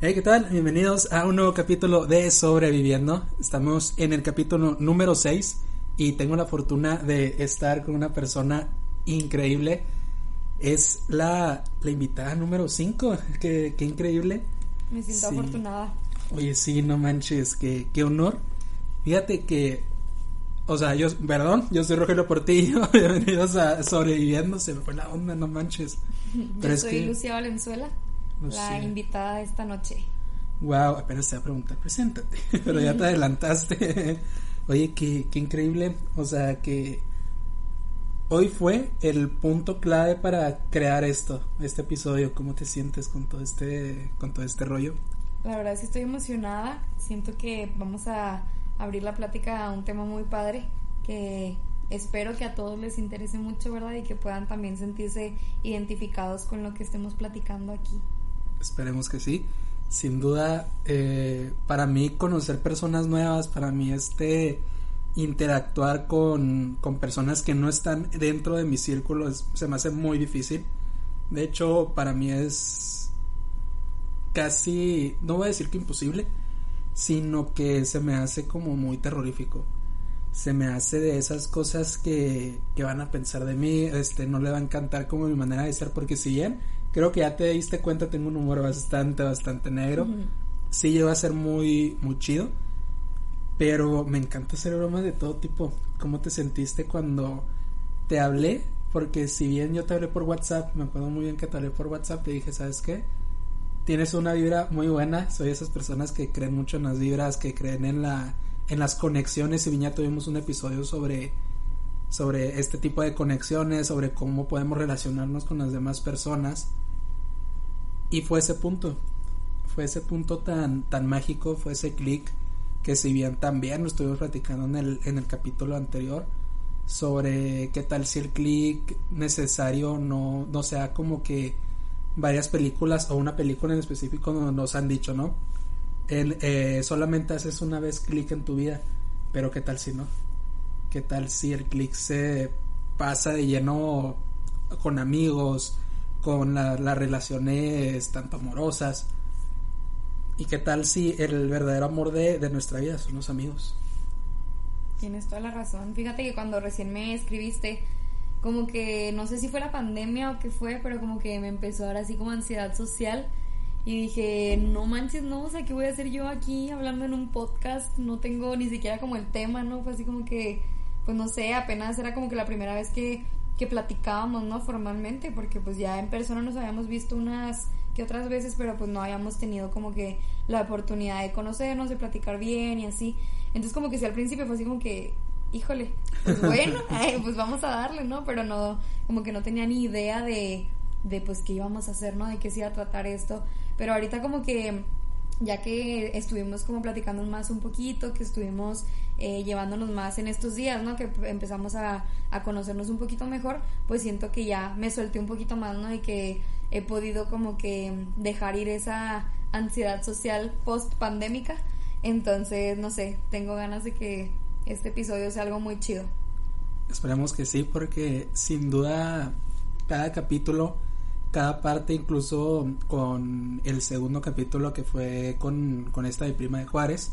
Hey, ¿qué tal? Bienvenidos a un nuevo capítulo de Sobreviviendo. Estamos en el capítulo número 6 y tengo la fortuna de estar con una persona increíble. Es la, la invitada número 5. Qué, qué, increíble. Me siento Sí. afortunada. Oye, sí, no manches, qué, qué honor. Fíjate que, o sea, yo, perdón, yo soy Rogelio Portillo. Bienvenidos a Sobreviviendo. Se me fue la onda, no manches. Pero Yo es soy que- Lucía Valenzuela, No la sé. invitada de esta noche. Wow, apenas te voy a preguntar, preséntate, pero ya te adelantaste. Oye, qué, qué increíble, o sea que hoy fue el punto clave para crear esto, este episodio. ¿Cómo te sientes con todo este, con todo este rollo? La verdad es que estoy emocionada. Siento que vamos a abrir la plática a un tema muy padre que espero que a todos les interese mucho, ¿verdad? Y que puedan también sentirse identificados con lo que estemos platicando aquí. Esperemos que sí. Sin duda, eh, para mí conocer personas nuevas, para mí este interactuar con, con personas que no están dentro de mi círculo es- se me hace muy difícil. De hecho, para mí es casi, no voy a decir que imposible, sino que se me hace como muy terrorífico. Se me hace de esas cosas que, que van a pensar de mí, este, no le va a encantar como mi manera de ser, porque si bien creo que ya te diste cuenta, tengo un humor bastante, bastante negro, sí llegó a ser muy, muy chido, pero me encanta hacer bromas de todo tipo. ¿Cómo te sentiste cuando te hablé? Porque si bien yo te hablé por WhatsApp, me acuerdo muy bien que te hablé por WhatsApp, te dije, ¿sabes qué? Tienes una vibra muy buena, soy esas personas que creen mucho en las vibras, que creen en la en las conexiones, y bien ya tuvimos un episodio sobre sobre este tipo de conexiones, sobre cómo podemos relacionarnos con las demás personas. Y fue ese punto, fue ese punto tan, tan mágico, fue ese clic que si bien también lo estuvimos platicando en el, en el capítulo anterior sobre qué tal si el clic necesario no, no sea como que varias películas o una película en específico no- nos han dicho, ¿no? Eh, solamente haces una vez clic en tu vida, pero qué tal si no? ¿Qué tal si el clic se pasa de lleno con amigos, con la- las relaciones tanto amorosas? ¿Y qué tal si el verdadero amor de, de nuestra vida son los amigos? Tienes toda la razón. Fíjate que cuando recién me escribiste, como que no sé si fue la pandemia o qué fue, pero como que me empezó a dar así como ansiedad social. Y dije, no manches, no, o sea, ¿qué voy a hacer yo aquí hablando en un podcast? No tengo ni siquiera como el tema, ¿no? Fue así como que, pues no sé, apenas era como que la primera vez que, que platicábamos, ¿no? Formalmente, porque pues ya en persona nos habíamos visto unas que otras veces, pero pues no habíamos tenido como que la oportunidad de conocernos, de platicar bien y así. Entonces como que sí al principio fue así como que, híjole, pues bueno, pues vamos a darle, ¿no? Pero no, como que no tenía ni idea de, de pues qué íbamos a hacer, ¿no? De qué se iba a tratar esto. Pero ahorita como que ya que estuvimos como platicando más un poquito, que estuvimos eh, llevándonos más en estos días, ¿no? Que empezamos a, a conocernos un poquito mejor, pues siento que ya me solté un poquito más, ¿no? Y que he podido como que dejar ir esa ansiedad social post pandémica. Entonces, no sé, tengo ganas de que este episodio sea algo muy chido. Esperemos que sí, porque sin duda cada capítulo, cada parte, incluso con el segundo capítulo que fue con, con esta de Prima de Juárez,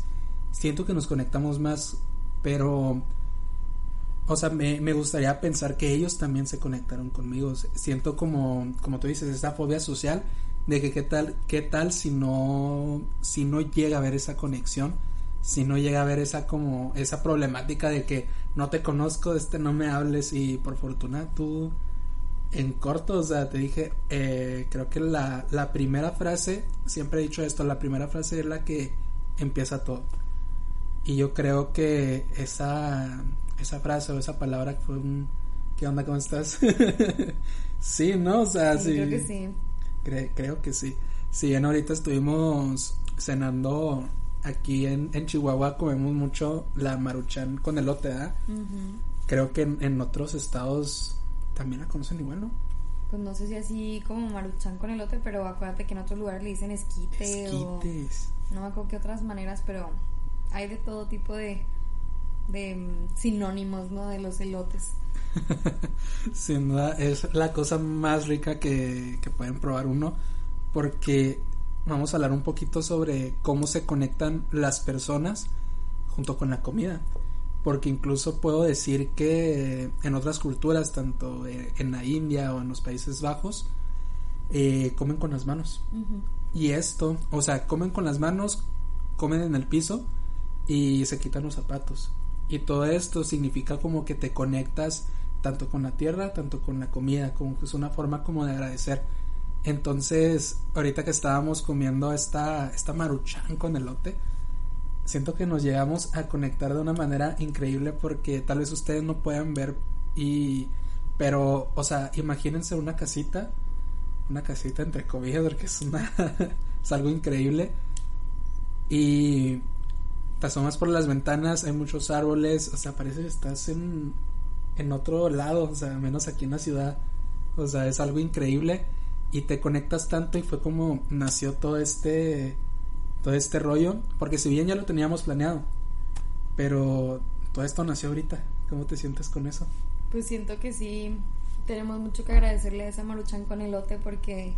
siento que nos conectamos más, pero, o sea, me, me gustaría pensar que ellos también se conectaron conmigo. Siento como, como tú dices, esa fobia social de que qué tal, qué tal si no, si no llega a haber esa conexión, si no llega a haber esa como, esa problemática de que no te conozco, este no me hables y por fortuna tú en corto, o sea, te dije, eh, creo que la, la primera frase, siempre he dicho esto, la primera frase es la que empieza todo. Y yo creo que esa, esa frase o esa palabra fue un, ¿qué onda, cómo estás? sí, ¿no? O sea, sí. Sí, creo que sí. Cre- creo que sí. Si bien ahorita estuvimos cenando aquí en, en Chihuahua, comemos mucho la maruchan con elote. Ujú. Creo que en, en otros estados también la conocen igual, ¿no? Pues no sé si así como maruchan con elote, pero acuérdate que en otros lugares le dicen esquite, o Esquites. no me acuerdo qué otras maneras, pero hay de todo tipo de, de mm, sinónimos, ¿no? De los elotes. Sin duda es la cosa más rica que, que pueden probar uno porque vamos a hablar un poquito sobre cómo se conectan las personas junto con la comida. Porque incluso puedo decir que en otras culturas, tanto en la India o en los Países Bajos, eh, comen con las manos. Y esto, o sea, comen con las manos, comen en el piso y se quitan los zapatos. Y todo esto significa como que te conectas tanto con la tierra, tanto con la comida, como que es una forma como de agradecer. Entonces, ahorita que estábamos comiendo esta, esta maruchan con elote, siento que nos llegamos a conectar de una manera increíble porque tal vez ustedes no puedan ver y pero o sea imagínense una casita una casita entre comillas porque es una es algo increíble. Y te asomas por las ventanas hay muchos árboles o sea parece que estás en en otro lado o sea menos aquí en la ciudad. O sea es algo increíble y te conectas tanto y fue como nació todo este todo este rollo, porque si bien ya lo teníamos planeado, pero todo esto nació ahorita. ¿Cómo te sientes con eso? Pues siento que sí, tenemos mucho que agradecerle a esa Maruchan con elote porque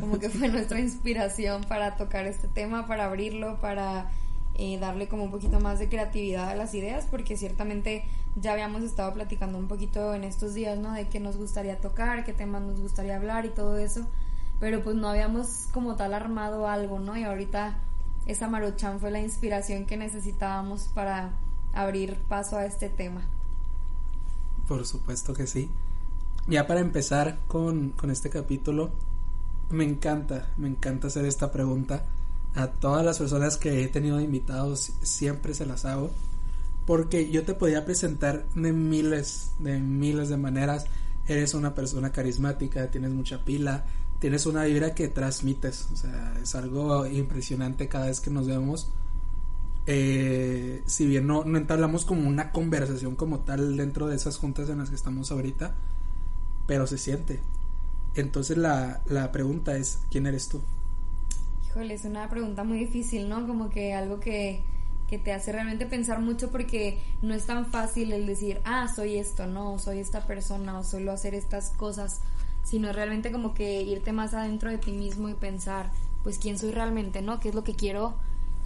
como que fue nuestra inspiración para tocar este tema, para abrirlo, para eh, darle como un poquito más de creatividad a las ideas, porque ciertamente ya habíamos estado platicando un poquito en estos días, ¿no? De qué nos gustaría tocar, qué temas nos gustaría hablar y todo eso, pero pues no habíamos como tal armado algo, ¿no? Y ahorita esa Maruchan fue la inspiración que necesitábamos para abrir paso a este tema. Por supuesto que sí. Ya para empezar con, con este capítulo, me encanta, me encanta hacer esta pregunta. A todas las personas que he tenido invitados siempre se las hago. Porque yo te podía presentar de miles, de miles de maneras. Eres una persona carismática, tienes mucha pila, tienes una vibra que transmites, o sea, es algo impresionante cada vez que nos vemos. Eh, si bien no, entablamos como una conversación como tal dentro de esas juntas en las que estamos ahorita, pero se siente. Entonces la, la pregunta es, ¿quién eres tú? Híjole, es una pregunta muy difícil, ¿no? Como que algo que, que te hace realmente pensar mucho porque no es tan fácil el decir, ah, soy esto, no, soy esta persona o suelo hacer estas cosas sino realmente como que irte más adentro de ti mismo y pensar, pues quién soy realmente, ¿no? ¿Qué es lo que quiero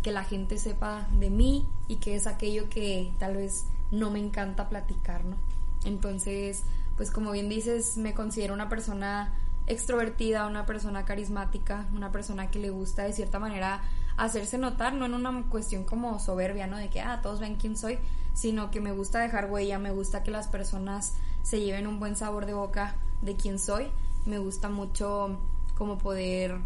que la gente sepa de mí y qué es aquello que tal vez no me encanta platicar, ¿no? Entonces, pues como bien dices, me considero una persona extrovertida, una persona carismática, una persona que le gusta de cierta manera hacerse notar, no en una cuestión como soberbia, ¿no? De que, ah, todos ven quién soy, sino que me gusta dejar huella, me gusta que las personas se lleven un buen sabor de boca de quién soy. Me gusta mucho como poder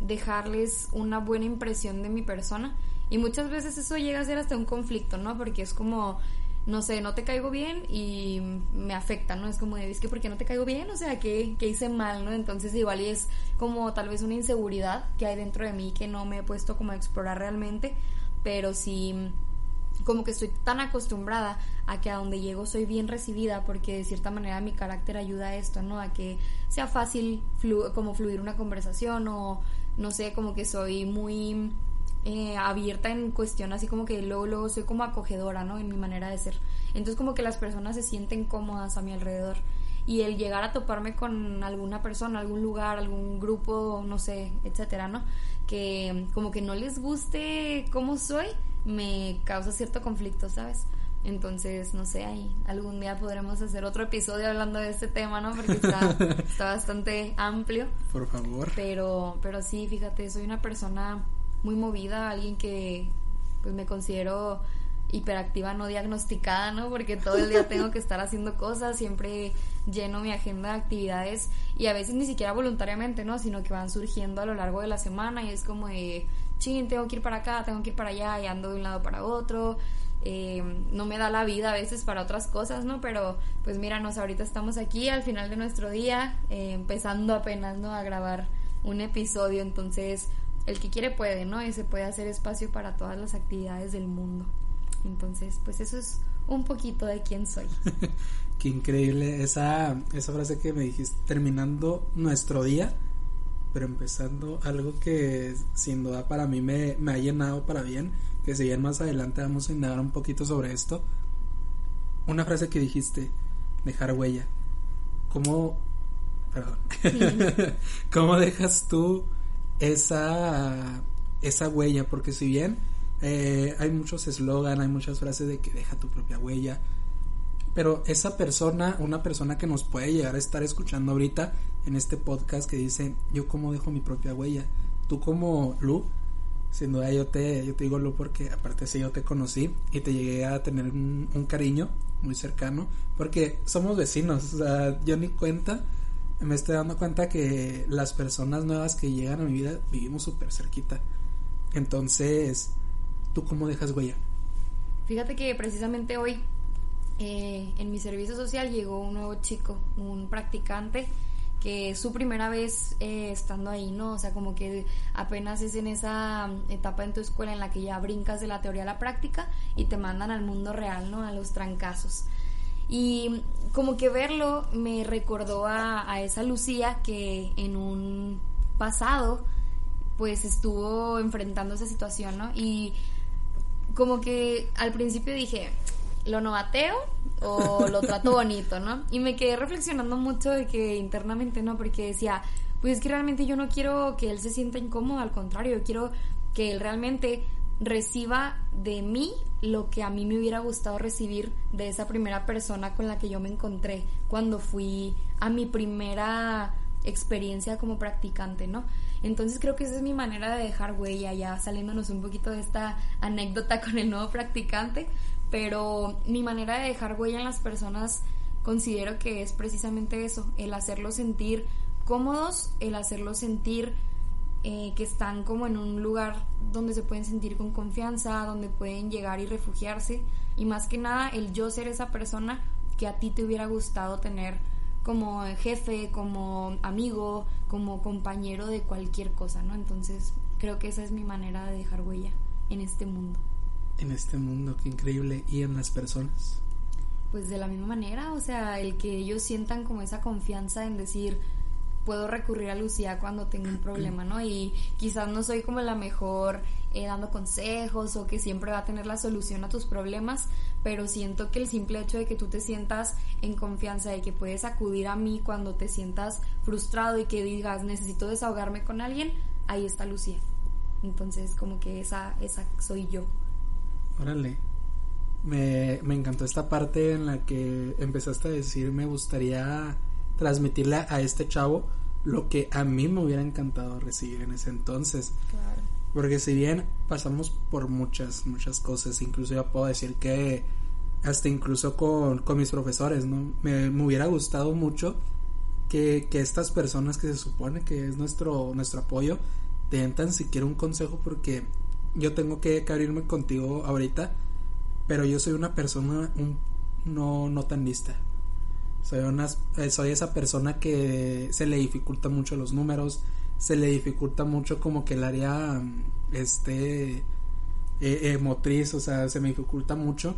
dejarles una buena impresión de mi persona. Y muchas veces eso llega a ser hasta un conflicto, ¿no? Porque es como, no sé, no te caigo bien y me afecta, ¿no? Es como, es que porque no te caigo bien? O sea, ¿qué, ¿qué, hice mal, ¿no? Entonces igual es como tal vez una inseguridad que hay dentro de mí que no me he puesto como a explorar realmente, pero sí como que estoy tan acostumbrada a que a donde llego soy bien recibida porque de cierta manera mi carácter ayuda a esto, ¿no? A que sea fácil como fluir una conversación o no sé, como que soy muy eh, abierta en cuestión, así como que luego, luego soy como acogedora, ¿no? En mi manera de ser. Entonces como que las personas se sienten cómodas a mi alrededor. Y el llegar a toparme con alguna persona, algún lugar, algún grupo, no sé, etcétera, ¿no? Que como que no les guste cómo soy, me causa cierto conflicto, ¿sabes? Entonces, no sé, ahí algún día podremos hacer otro episodio hablando de este tema, ¿no? Porque está, está bastante amplio. Por favor. Pero, pero sí, fíjate, soy una persona muy movida, alguien que pues me considero hiperactiva no diagnosticada, ¿no? Porque todo el día tengo que estar haciendo cosas, siempre lleno mi agenda de actividades y a veces ni siquiera voluntariamente, ¿no? Sino que van surgiendo a lo largo de la semana y es como de, ching, tengo que ir para acá, tengo que ir para allá y ando de un lado para otro. Eh, no me da la vida a veces para otras cosas, ¿no? Pero pues míranos, ahorita estamos aquí al final de nuestro día, eh, empezando apenas, ¿no? A grabar un episodio, entonces el que quiere puede, ¿no? Y se puede hacer espacio para todas las actividades del mundo. Entonces, pues eso es un poquito de quién soy. Qué increíble esa, esa frase que me dijiste, terminando nuestro día, pero empezando algo que sin duda para mí me, me ha llenado para bien, que si bien más adelante vamos a indagar un poquito sobre esto. Una frase que dijiste, dejar huella. ¿Cómo, perdón, cómo dejas tú esa, esa huella, porque si bien eh, hay muchos eslogan, hay muchas frases de que deja tu propia huella, pero esa persona, una persona que nos puede llegar a estar escuchando ahorita en este podcast que dice, yo cómo dejo mi propia huella, tú como Lu, sin duda yo te, yo te digo Lu porque aparte si yo te conocí y te llegué a tener un, un cariño muy cercano, porque somos vecinos, o sea, yo ni cuenta, me estoy dando cuenta que las personas nuevas que llegan a mi vida vivimos súper cerquita. Entonces, ¿tú cómo dejas huella? Fíjate que precisamente hoy eh, en mi servicio social llegó un nuevo chico, un practicante que es su primera vez eh, estando ahí, ¿no? O sea, como que apenas es en esa etapa en tu escuela en la que ya brincas de la teoría a la práctica y te mandan al mundo real, ¿no? A los trancazos. Y como que verlo me recordó a, a esa Lucía que en un pasado pues estuvo enfrentando esa situación, ¿no? Y como que al principio dije, lo novateo o lo trato bonito, ¿no? Y me quedé reflexionando mucho de que internamente, ¿no? Porque decía, pues es que realmente yo no quiero que él se sienta incómodo, al contrario, yo quiero que él realmente reciba de mí lo que a mí me hubiera gustado recibir de esa primera persona con la que yo me encontré cuando fui a mi primera experiencia como practicante, ¿no? Entonces creo que esa es mi manera de dejar huella, ya saliéndonos un poquito de esta anécdota con el nuevo practicante, pero mi manera de dejar huella en las personas considero que es precisamente eso, el hacerlos sentir cómodos, el hacerlos sentir eh, que están como en un lugar donde se pueden sentir con confianza, donde pueden llegar y refugiarse, y más que nada el yo ser esa persona que a ti te hubiera gustado tener como jefe, como amigo, como compañero de cualquier cosa, ¿no? Entonces creo que esa es mi manera de dejar huella en este mundo en este mundo, qué increíble, y en las personas. Pues de la misma manera, o sea, el que ellos sientan como esa confianza en decir, puedo recurrir a Lucía cuando tengo un problema, ¿no? Y quizás no soy como la mejor eh, dando consejos o que siempre va a tener la solución a tus problemas, pero siento que el simple hecho de que tú te sientas en confianza, de que puedes acudir a mí cuando te sientas frustrado y que digas, necesito desahogarme con alguien, ahí está Lucía. Entonces, como que esa, esa soy yo. Órale. Me, me encantó esta parte en la que empezaste a decir me gustaría transmitirle a este chavo lo que a mí me hubiera encantado recibir en ese entonces. Claro. Porque si bien pasamos por muchas, muchas cosas, incluso yo puedo decir que hasta incluso con, con mis profesores, ¿no? Me, me hubiera gustado mucho que, que, estas personas que se supone que es nuestro, nuestro apoyo, te den tan siquiera un consejo porque yo tengo que, abrirme contigo ahorita, pero yo soy una persona no, no tan lista. Soy, una, eh, soy esa persona que se le dificulta mucho los números, se le dificulta mucho como que el área este eh, motriz, o sea, se me dificulta mucho.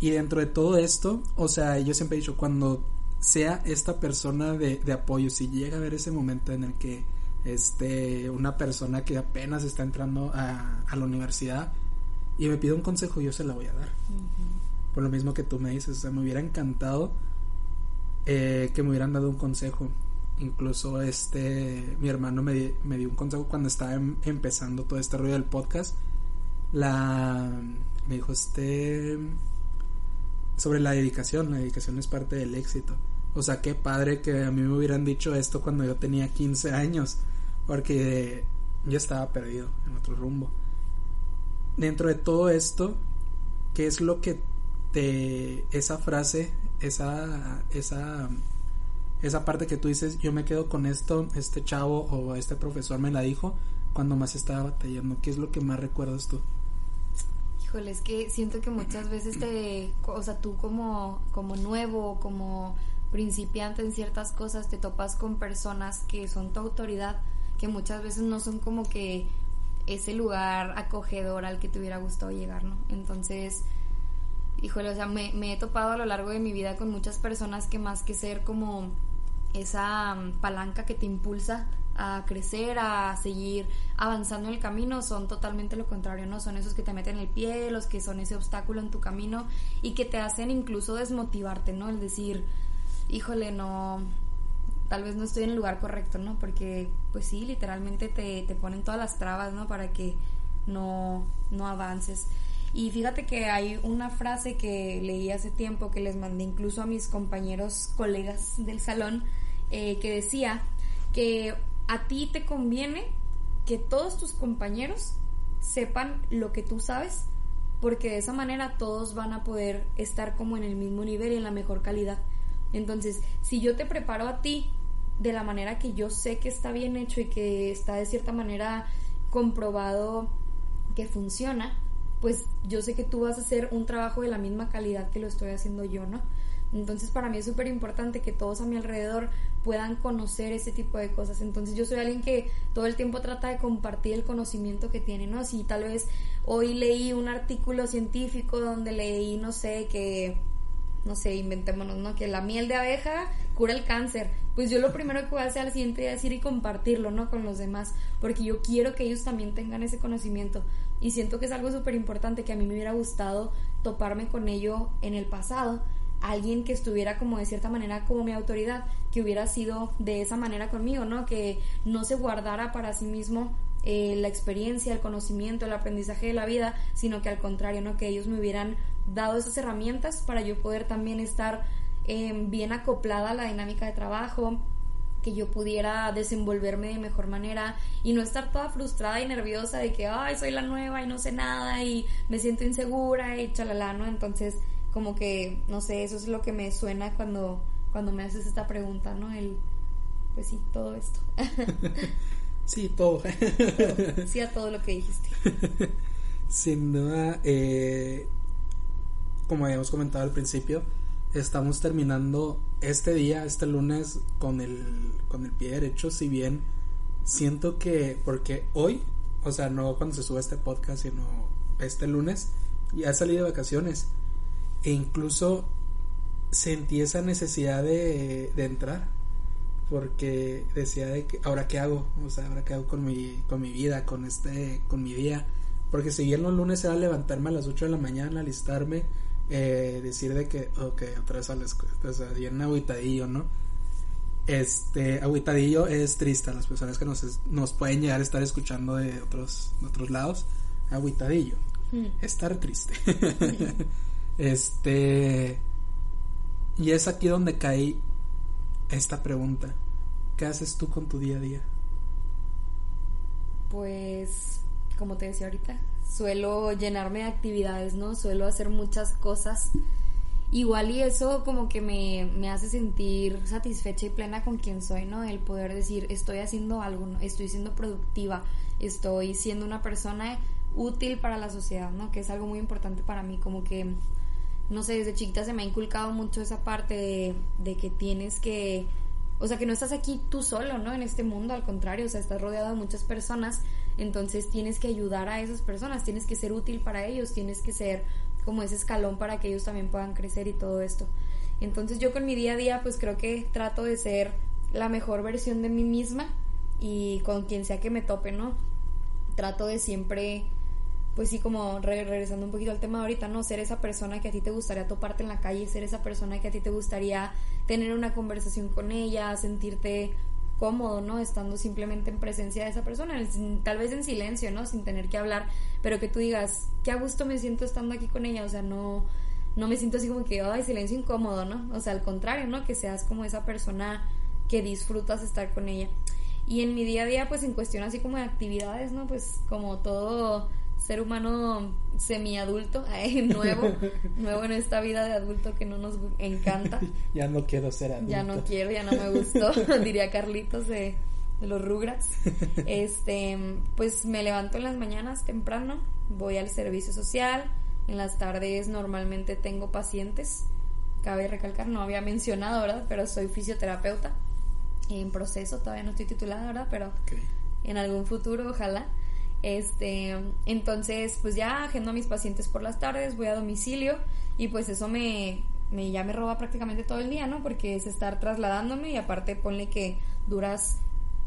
Y dentro de todo esto, o sea, yo siempre he dicho, cuando sea esta persona de, de apoyo, si llega a ver ese momento en el que este, una persona que apenas está entrando a, a la universidad y me pide un consejo, yo se la voy a dar. Por lo mismo que tú me dices, o sea, me hubiera encantado eh, que me hubieran dado un consejo. Incluso este, mi hermano me, me dio un consejo cuando estaba em, empezando todo este rollo del podcast. La, me dijo este, sobre la dedicación, la dedicación es parte del éxito. O sea, qué padre que a mí me hubieran dicho esto cuando yo tenía 15 años porque yo estaba perdido en otro rumbo. Dentro de todo esto, ¿qué es lo que te esa frase, esa esa esa parte que tú dices, yo me quedo con esto, este chavo o este profesor me la dijo cuando más estaba batallando, ¿qué es lo que más recuerdas tú? Híjole, es que siento que muchas veces te, o sea, tú como como nuevo, como principiante en ciertas cosas te topas con personas que son tu autoridad que muchas veces no son como que ese lugar acogedor al que te hubiera gustado llegar, ¿no? Entonces, híjole, o sea, me, he topado a lo largo de mi vida con muchas personas que más que ser como esa mm, palanca que te impulsa a crecer, a seguir avanzando en el camino, son totalmente lo contrario, ¿no? Son esos que te meten el pie, los que son ese obstáculo en tu camino y que te hacen incluso desmotivarte, ¿no? El decir, híjole, no, tal vez no estoy en el lugar correcto, ¿no? Porque, pues sí, literalmente te, te ponen todas las trabas, ¿no? Para que no, no avances. Y fíjate que hay una frase que leí hace tiempo que les mandé incluso a mis compañeros, colegas del salón, eh, que decía que a ti te conviene que todos tus compañeros sepan lo que tú sabes, porque de esa manera todos van a poder estar como en el mismo nivel y en la mejor calidad. Entonces, si yo te preparo a ti de la manera que yo sé que está bien hecho y que está de cierta manera comprobado que funciona, pues yo sé que tú vas a hacer un trabajo de la misma calidad que lo estoy haciendo yo, ¿no? Entonces para mí es súper importante que todos a mi alrededor puedan conocer ese tipo de cosas. Entonces yo soy alguien que todo el tiempo trata de compartir el conocimiento que tiene, ¿no? Si tal vez hoy leí un artículo científico donde leí, no sé, que, no sé, inventémonos, ¿no? Que la miel de abeja cura el cáncer. Pues yo lo primero que voy a hacer al siguiente día es ir y compartirlo, ¿no? Con los demás, porque yo quiero que ellos también tengan ese conocimiento. Y siento que es algo súper importante que a mí me hubiera gustado toparme con ello en el pasado alguien que estuviera como de cierta manera como mi autoridad, que hubiera sido de esa manera conmigo, ¿no? Que no se guardara para sí mismo eh, la experiencia, el conocimiento, el aprendizaje de la vida, sino que al contrario, ¿no? Que ellos me hubieran dado esas herramientas para yo poder también estar em, bien acoplada a la dinámica de trabajo, que yo pudiera desenvolverme de mejor manera y no estar toda frustrada y nerviosa de que, ay, soy la nueva y no sé nada y me siento insegura y chalala, ¿no? Entonces, como que, no sé, eso es lo que me suena cuando, cuando me haces esta pregunta, ¿no? El, pues sí, todo esto. sí, todo. Sí a todo lo que dijiste. Sin duda, eh, como habíamos comentado al principio, estamos terminando este día, este lunes, con el, con el pie derecho, si bien siento que, porque hoy, o sea, no cuando se sube este podcast, sino este lunes, ya salido de vacaciones. E incluso sentí esa necesidad de, entrar porque decía de que ahora qué hago o sea ahora qué hago con mi con mi vida con este con mi día porque si bien los lunes era levantarme a las 8 de la mañana alistarme eh, decir de que ok otra vez a la escuela o sea bien aguitadillo no este aguitadillo es triste a las personas que nos, nos pueden llegar a estar escuchando de otros de otros lados aguitadillo mm. estar triste Este. Y es aquí donde cae esta pregunta. ¿Qué haces tú con tu día a día? Pues, como te decía ahorita, suelo llenarme de actividades, ¿no? Suelo hacer muchas cosas. Igual y eso como que me, me hace sentir satisfecha y plena con quien soy, ¿no? El poder decir, estoy haciendo algo, ¿no? estoy siendo productiva, estoy siendo una persona útil para la sociedad, ¿no? Que es algo muy importante para mí, como que no sé, desde chiquita se me ha inculcado mucho esa parte de, que tienes que, o sea, que no estás aquí tú solo, ¿no? En este mundo, al contrario, o sea, estás rodeado de muchas personas, entonces tienes que ayudar a esas personas, tienes que ser útil para ellos, tienes que ser como ese escalón para que ellos también puedan crecer y todo esto. Entonces yo con mi día a día pues creo que trato de ser la mejor versión de mí misma y con quien sea que me tope, ¿no? Trato de siempre pues sí, como regresando un poquito al tema ahorita, ¿no? Ser esa persona que a ti te gustaría toparte en la calle, ser esa persona que a ti te gustaría tener una conversación con ella, sentirte cómodo, ¿no? Estando simplemente en presencia de esa persona, tal vez en silencio, ¿no? Sin tener que hablar, pero que tú digas, qué a gusto me siento estando aquí con ella, o sea, no, no me siento así como que, ay, silencio incómodo, ¿no? O sea, al contrario, ¿no? Que seas como esa persona que disfrutas estar con ella. Y en mi día a día, pues en cuestión así como de actividades, ¿no? Pues como todo ser humano semiadulto, nuevo, nuevo en esta vida de adulto que no nos encanta. ya no quiero ser adulto. Ya no quiero, ya no me gustó, diría Carlitos de, los Rugrats. Este, pues me levanto en las mañanas temprano, voy al servicio social, en las tardes normalmente tengo pacientes. Cabe recalcar, no había mencionado, ¿verdad? Pero soy fisioterapeuta en proceso, todavía no estoy titulada, ¿verdad? Pero en algún futuro, ojalá. Este, entonces, pues ya agendo a mis pacientes por las tardes, voy a domicilio y pues eso me, me ya me roba prácticamente todo el día, ¿no? Porque es estar trasladándome y aparte ponle que duras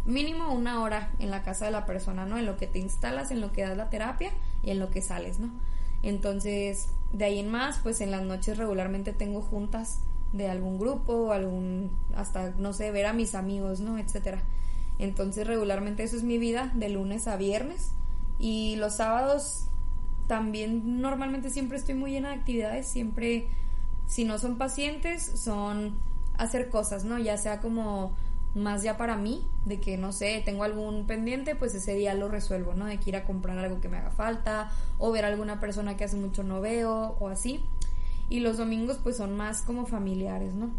mínimo una hora en la casa de la persona, ¿no? En lo que te instalas, en lo que das la terapia y en lo que sales, ¿no? Entonces, de ahí en más, pues en las noches regularmente tengo juntas de algún grupo, algún, hasta, no sé, ver a mis amigos, ¿no? Etcétera. Entonces regularmente eso es mi vida de lunes a viernes y los sábados también normalmente siempre estoy muy llena de actividades, siempre si no son pacientes son hacer cosas, ¿no? Ya sea como más ya para mí, de que no sé, tengo algún pendiente, pues ese día lo resuelvo, ¿no? De que ir a comprar algo que me haga falta o ver a alguna persona que hace mucho no veo o así. Y los domingos pues son más como familiares, ¿no?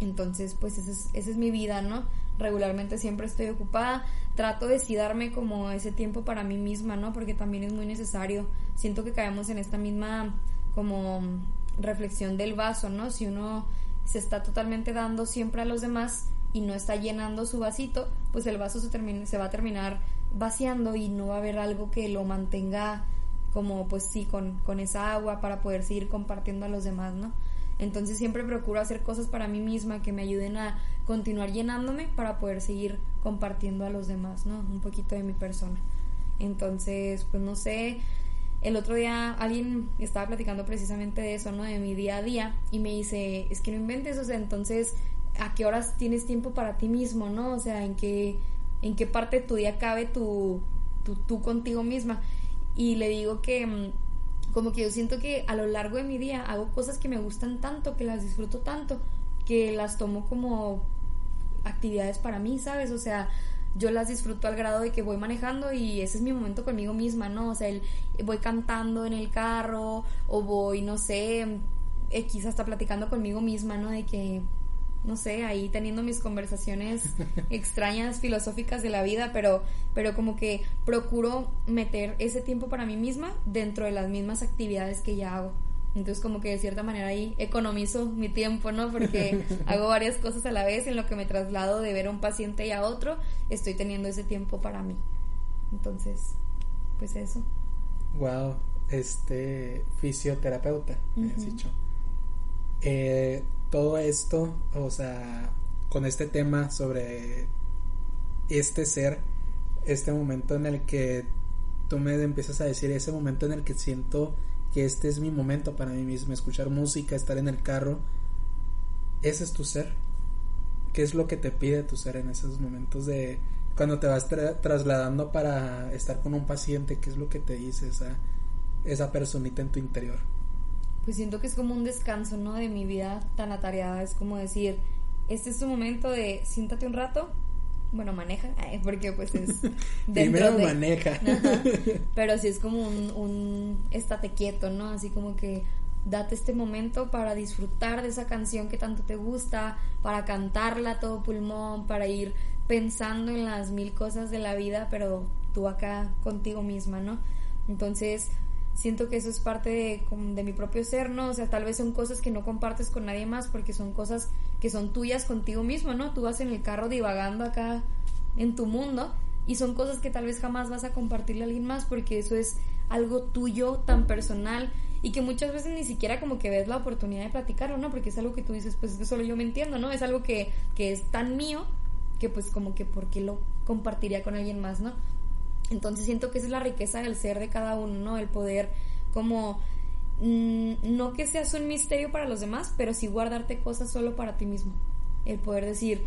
Entonces pues esa es, esa es mi vida, ¿no? Regularmente siempre estoy ocupada. Trato de sí darme como ese tiempo para mí misma, ¿no? Porque también es muy necesario. Siento que caemos en esta misma como reflexión del vaso, ¿no? Si uno se está totalmente dando siempre a los demás y no está llenando su vasito, pues el vaso se, termina, se va a terminar vaciando y no va a haber algo que lo mantenga como pues sí, con, con esa agua para poder seguir compartiendo a los demás, ¿no? Entonces siempre procuro hacer cosas para mí misma que me ayuden a continuar llenándome para poder seguir compartiendo a los demás, ¿no? Un poquito de mi persona. Entonces, pues no sé, el otro día alguien estaba platicando precisamente de eso, ¿no? De mi día a día y me dice, es que no inventes, o sea, entonces, ¿a qué horas tienes tiempo para ti mismo, ¿no? O sea, ¿en qué, en qué parte de tu día cabe tu, tu, tú contigo misma? y le digo que mm, como que yo siento que a lo largo de mi día hago cosas que me gustan tanto, que las disfruto tanto, que las tomo como actividades para mí, ¿sabes? O sea, yo las disfruto al grado de que voy manejando y ese es mi momento conmigo misma, ¿no? O sea, el, voy cantando en el carro o voy, no sé, X hasta platicando conmigo misma, ¿no? De que no sé, ahí teniendo mis conversaciones extrañas, filosóficas de la vida, pero, pero como que procuro meter ese tiempo para mí misma dentro de las mismas actividades que ya hago. Entonces como que de cierta manera ahí economizo mi tiempo, ¿no? Porque hago varias cosas a la vez en lo que me traslado de ver a un paciente y a otro, estoy teniendo ese tiempo para mí. Entonces, pues eso. Wow, este fisioterapeuta, me has dicho. Eh, todo esto, o sea, con este tema sobre este ser, este momento en el que tú me empiezas a decir, ese momento en el que siento que este es mi momento para mí mismo, escuchar música, estar en el carro, ese es tu ser. ¿Qué es lo que te pide tu ser en esos momentos de cuando te vas trasladando para estar con un paciente? ¿Qué es lo que te dice esa, esa personita en tu interior? Pues siento que es como un descanso, ¿no? De mi vida tan atareada. Es como decir, este es tu momento de siéntate un rato. Bueno, maneja, porque pues es... Primero maneja. pero sí es como un, un estate quieto, ¿no? Así como que date este momento para disfrutar de esa canción que tanto te gusta, para cantarla a todo pulmón, para ir pensando en las mil cosas de la vida, pero tú acá contigo misma, ¿no? Entonces, siento que eso es parte de, de, mi propio ser, ¿no? O sea, tal vez son cosas que no compartes con nadie más porque son cosas que son tuyas contigo mismo, ¿no? Tú vas en el carro divagando acá en tu mundo y son cosas que tal vez jamás vas a compartirle a alguien más porque eso es algo tuyo tan personal y que muchas veces ni siquiera como que ves la oportunidad de platicarlo, ¿no? Porque es algo que tú dices, pues es que solo yo me entiendo, ¿no? Es algo que, que es tan mío que pues como que por qué lo compartiría con alguien más, ¿no? Entonces siento que esa es la riqueza del ser de cada uno, ¿no? El poder como mm, no que seas un misterio para los demás, pero sí guardarte cosas solo para ti mismo. El poder decir,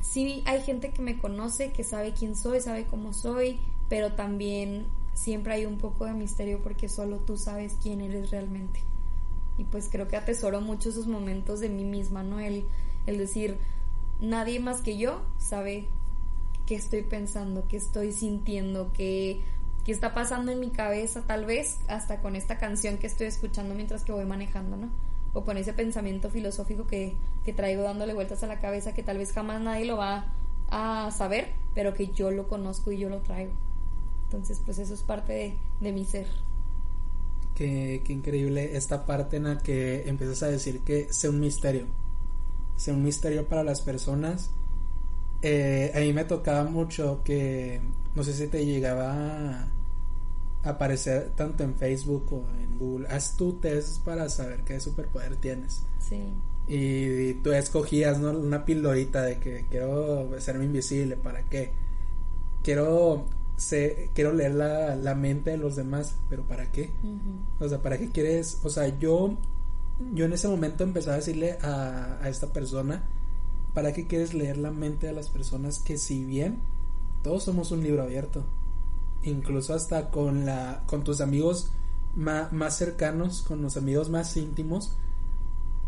sí hay gente que me conoce, que sabe quién soy, sabe cómo soy, pero también siempre hay un poco de misterio porque solo tú sabes quién eres realmente. Y pues creo que atesoro mucho esos momentos de mí misma, ¿no? El, el decir, nadie más que yo sabe qué estoy pensando, qué estoy sintiendo, qué, qué está pasando en mi cabeza, tal vez hasta con esta canción que estoy escuchando mientras que voy manejando, ¿no? O con ese pensamiento filosófico que, que traigo dándole vueltas a la cabeza que tal vez jamás nadie lo va a saber, pero que yo lo conozco y yo lo traigo. Entonces, pues eso es parte de, de mi ser. Qué, qué, increíble esta parte en la que empiezas a decir que sea un misterio. Sea un misterio para las personas eh, a mí me tocaba mucho que, no sé si te llegaba a aparecer tanto en Facebook o en Google, haz tu test para saber qué superpoder tienes. Sí. Y, tú escogías, ¿no? Una pildorita de que quiero serme invisible, ¿para qué? Quiero, sé, quiero leer la, la, mente de los demás, pero ¿para qué? O sea, ¿para qué quieres? O sea, yo yo en ese momento empecé a decirle a, a esta persona, ¿para qué quieres leer la mente de las personas que si bien todos somos un libro abierto? Incluso hasta con la con tus amigos más, más cercanos, con los amigos más íntimos,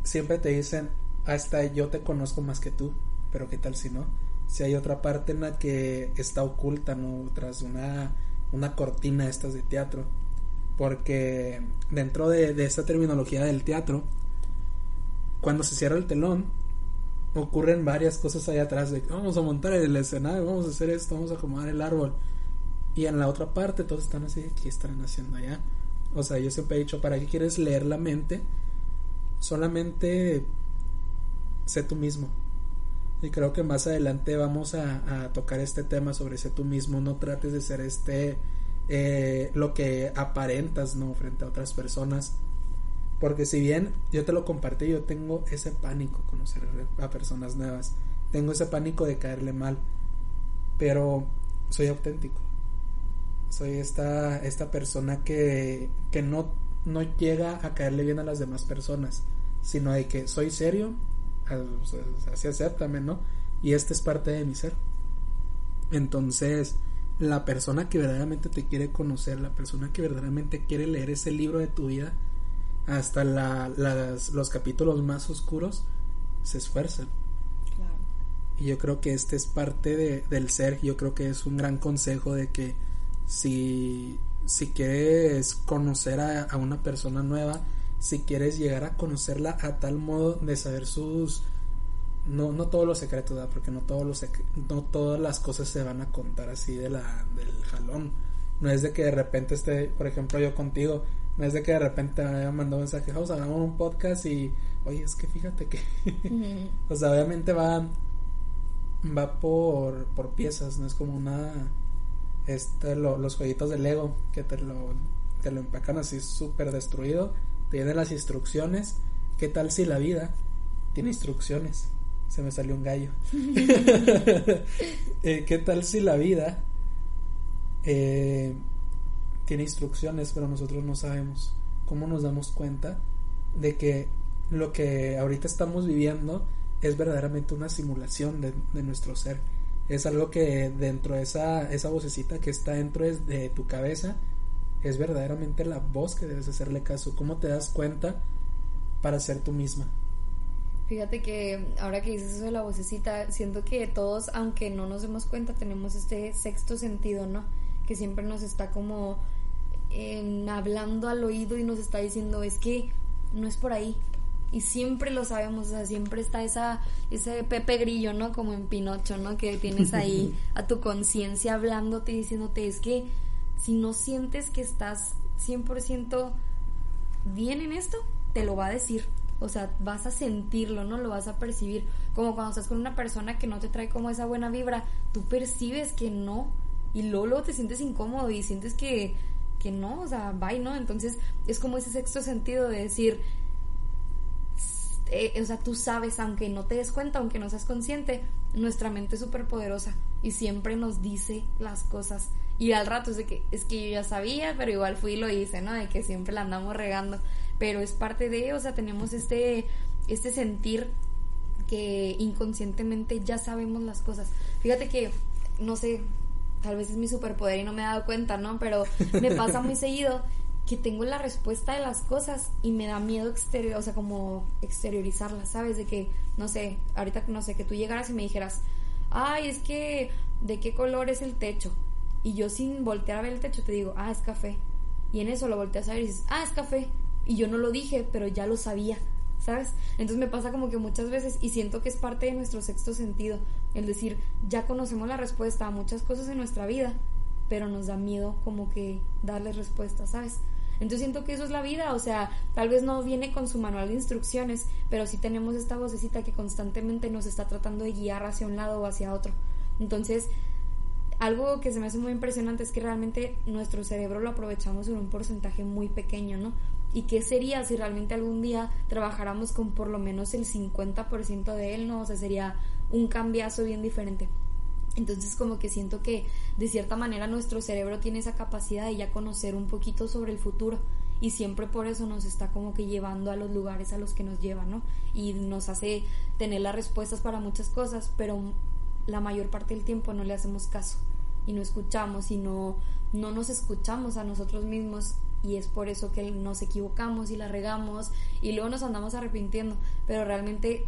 siempre te dicen, hasta yo te conozco más que tú, pero qué tal si no? Si hay otra parte en la que está oculta, ¿no? Tras una, una cortina estas de teatro. Porque dentro de, de esta terminología del teatro, cuando se cierra el telón, ocurren varias cosas ahí atrás de vamos a montar el escenario, vamos a hacer esto, vamos a acomodar el árbol. Y en la otra parte todos están así, ¿qué están haciendo allá? O sea, yo siempre he dicho, ¿para qué quieres leer la mente? Solamente sé tú mismo. Y creo que más adelante vamos a, tocar este tema sobre sé tú mismo. No trates de ser este eh, lo que aparentas, ¿no? Frente a otras personas. Porque si bien yo te lo compartí, yo tengo ese pánico conocer a personas nuevas. Tengo ese pánico de caerle mal. Pero soy auténtico soy esta, esta persona que, que no, no llega a caerle bien a las demás personas, sino de que soy serio, así acéptame, ¿no? Y este es parte de mi ser. Entonces, la persona que verdaderamente te quiere conocer, la persona que verdaderamente quiere leer ese libro de tu vida, hasta la, las, los capítulos más oscuros, se esfuerzan. Y yo creo que este es parte de, del ser, yo creo que es un gran consejo de que si, si quieres conocer a, una persona nueva, si quieres llegar a conocerla a tal modo de saber sus no, no todos los secretos, porque no todos los no todas las cosas se van a contar así de la del jalón. No es de que de repente esté, por ejemplo, yo contigo, no es de que de repente me mandado un mensaje, vamos hagamos un podcast y, oye, es que fíjate que, o sea, obviamente va, va por, por piezas, no es como una, este, los jueguitos de Lego que te lo, te lo empacan así súper destruido, te vienen las instrucciones. ¿Qué tal si la vida tiene instrucciones? Se me salió un gallo. Eh, ¿Qué tal si la vida eh, tiene instrucciones, pero nosotros no sabemos? ¿Cómo nos damos cuenta de que lo que ahorita estamos viviendo es verdaderamente una simulación de, de nuestro ser? es algo que dentro de esa, esa vocecita que está dentro de, tu cabeza es verdaderamente la voz que debes hacerle caso. ¿Cómo te das cuenta para ser tú misma? Fíjate que ahora que dices eso de la vocecita, siento que todos, aunque no nos demos cuenta, tenemos este sexto sentido, ¿no? Que siempre nos está como hablando al oído y nos está diciendo, es que no es por ahí, y siempre lo sabemos, o sea, siempre está esa, ese Pepe Grillo, ¿no? Como en Pinocho, ¿no? Que tienes ahí a tu conciencia hablándote y diciéndote, es que si no sientes que estás 100% bien en esto, te lo va a decir. O sea, vas a sentirlo, ¿no? Lo vas a percibir. Como cuando estás con una persona que no te trae como esa buena vibra, tú percibes que no. Y luego, luego te sientes incómodo y sientes que, que no, o sea, bye, ¿no? Entonces es como ese sexto sentido de decir, eh, o sea, tú sabes, aunque no te des cuenta, aunque no seas consciente, nuestra mente es súper poderosa y siempre nos dice las cosas. Y al rato es de que, es que yo ya sabía, pero igual fui y lo hice, ¿no? De que siempre la andamos regando. Pero es parte de, o sea, tenemos este, este sentir que inconscientemente ya sabemos las cosas. Fíjate que, no sé, tal vez es mi superpoder y no me he dado cuenta, ¿no? Pero me pasa muy seguido que tengo la respuesta de las cosas y me da miedo exterior, o sea, como exteriorizarlas, ¿sabes? De que, no sé, ahorita no sé, que tú llegaras y me dijeras, ay, es que, ¿de qué color es el techo? Y yo sin voltear a ver el techo te digo, ah, es café. Y en eso lo volteas a ver y dices, ah, es café. Y yo no lo dije, pero ya lo sabía, ¿sabes? Entonces me pasa como que muchas veces y siento que es parte de nuestro sexto sentido, el decir, ya conocemos la respuesta a muchas cosas en nuestra vida, pero nos da miedo como que darle respuesta, ¿sabes? Entonces siento que eso es la vida, o sea, tal vez no viene con su manual de instrucciones, pero sí tenemos esta vocecita que constantemente nos está tratando de guiar hacia un lado o hacia otro. Entonces, algo que se me hace muy impresionante es que realmente nuestro cerebro lo aprovechamos en un porcentaje muy pequeño, ¿no? ¿Y qué sería si realmente algún día trabajáramos con por lo menos el 50% de él, ¿no? O sea, sería un cambiazo bien diferente. Entonces como que siento que de cierta manera nuestro cerebro tiene esa capacidad de ya conocer un poquito sobre el futuro y siempre por eso nos está como que llevando a los lugares a los que nos lleva, ¿no? Y nos hace tener las respuestas para muchas cosas, pero la mayor parte del tiempo no le hacemos caso y no escuchamos y no, no nos escuchamos a nosotros mismos y es por eso que nos equivocamos y la regamos y luego nos andamos arrepintiendo, pero realmente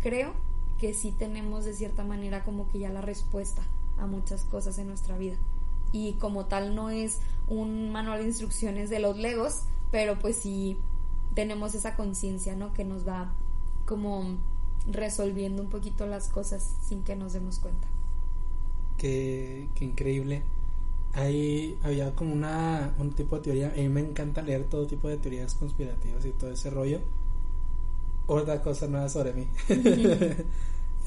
creo que sí tenemos de cierta manera como que ya la respuesta a muchas cosas en nuestra vida. Y como tal no es un manual de instrucciones de los legos, pero pues sí tenemos esa conciencia, ¿no? Que nos va como resolviendo un poquito las cosas sin que nos demos cuenta. Qué, qué increíble. Ahí había como una, un tipo de teoría. A mí me encanta leer todo tipo de teorías conspirativas y todo ese rollo. Otra cosa nueva sobre mí.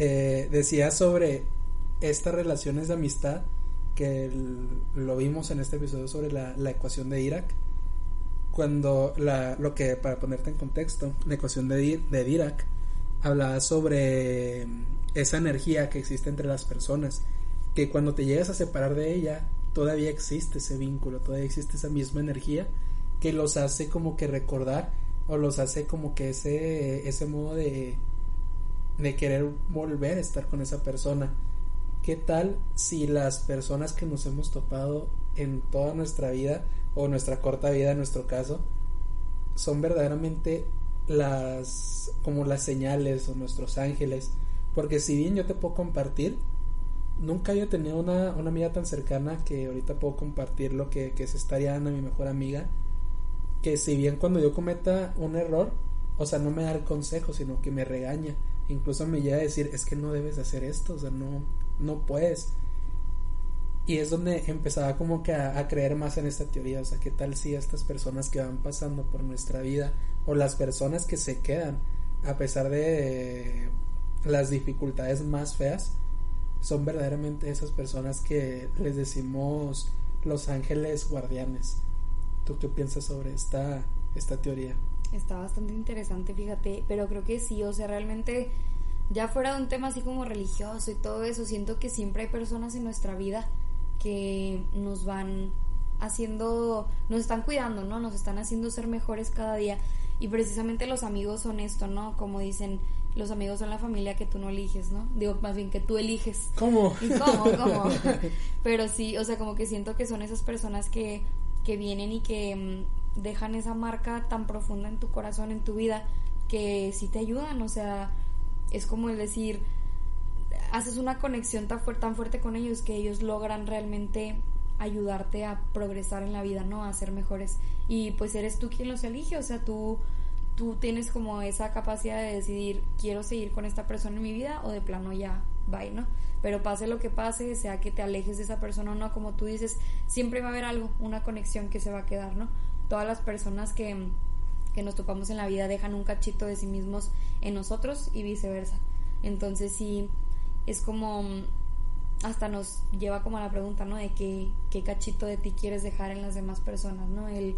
Eh, decía sobre estas relaciones de amistad que lo vimos en este episodio sobre la, la ecuación de Dirac. Cuando la, lo que, para ponerte en contexto, la ecuación de, de Dirac hablaba sobre esa energía que existe entre las personas, que cuando te llegas a separar de ella, todavía existe ese vínculo, todavía existe esa misma energía que los hace como que recordar o los hace como que ese, ese modo de, de querer volver a estar con esa persona. ¿Qué tal si las personas que nos hemos topado en toda nuestra vida o nuestra corta vida en nuestro caso son verdaderamente las como las señales o nuestros ángeles porque si bien yo te puedo compartir nunca había tenido una, una amiga tan cercana que ahorita puedo compartir lo que, que es esta Ariana, mi mejor amiga que si bien cuando yo cometa un error o sea no me da el consejo sino que me regaña incluso me llega a decir es que no debes hacer esto o sea no no puedes y es donde empezaba como que a, a, creer más en esta teoría, o sea, qué tal si estas personas que van pasando por nuestra vida o las personas que se quedan a pesar de las dificultades más feas son verdaderamente esas personas que les decimos los ángeles guardianes. ¿Tú qué piensas sobre esta, esta teoría? Está bastante interesante, fíjate, pero creo que sí, o sea, realmente ya fuera de un tema así como religioso y todo eso, siento que siempre hay personas en nuestra vida que nos van haciendo, nos están cuidando, ¿no? Nos están haciendo ser mejores cada día. Y precisamente los amigos son esto, ¿no? Como dicen, los amigos son la familia que tú no eliges, ¿no? Digo, más bien que tú eliges. ¿Cómo? ¿Y cómo? ¿Cómo? Pero sí, o sea, como que siento que son esas personas que, que vienen y que mmm, dejan esa marca tan profunda en tu corazón, en tu vida, que sí te ayudan, o sea, es como el decir, haces una conexión tan, fu tan fuerte con ellos que ellos logran realmente ayudarte a progresar en la vida, ¿no? A ser mejores. Y pues eres tú quien los elige, o sea, tú, tú tienes como esa capacidad de decidir, quiero seguir con esta persona en mi vida o de plano ya, bye, ¿no? Pero pase lo que pase, sea que te alejes de esa persona o no, como tú dices, siempre va a haber algo, una conexión que se va a quedar, ¿no? Todas las personas que, que nos topamos en la vida dejan un cachito de sí mismos en nosotros y viceversa. Entonces, sí es como hasta nos lleva como a la pregunta, ¿no? De qué, qué cachito de ti quieres dejar en las demás personas, ¿no? El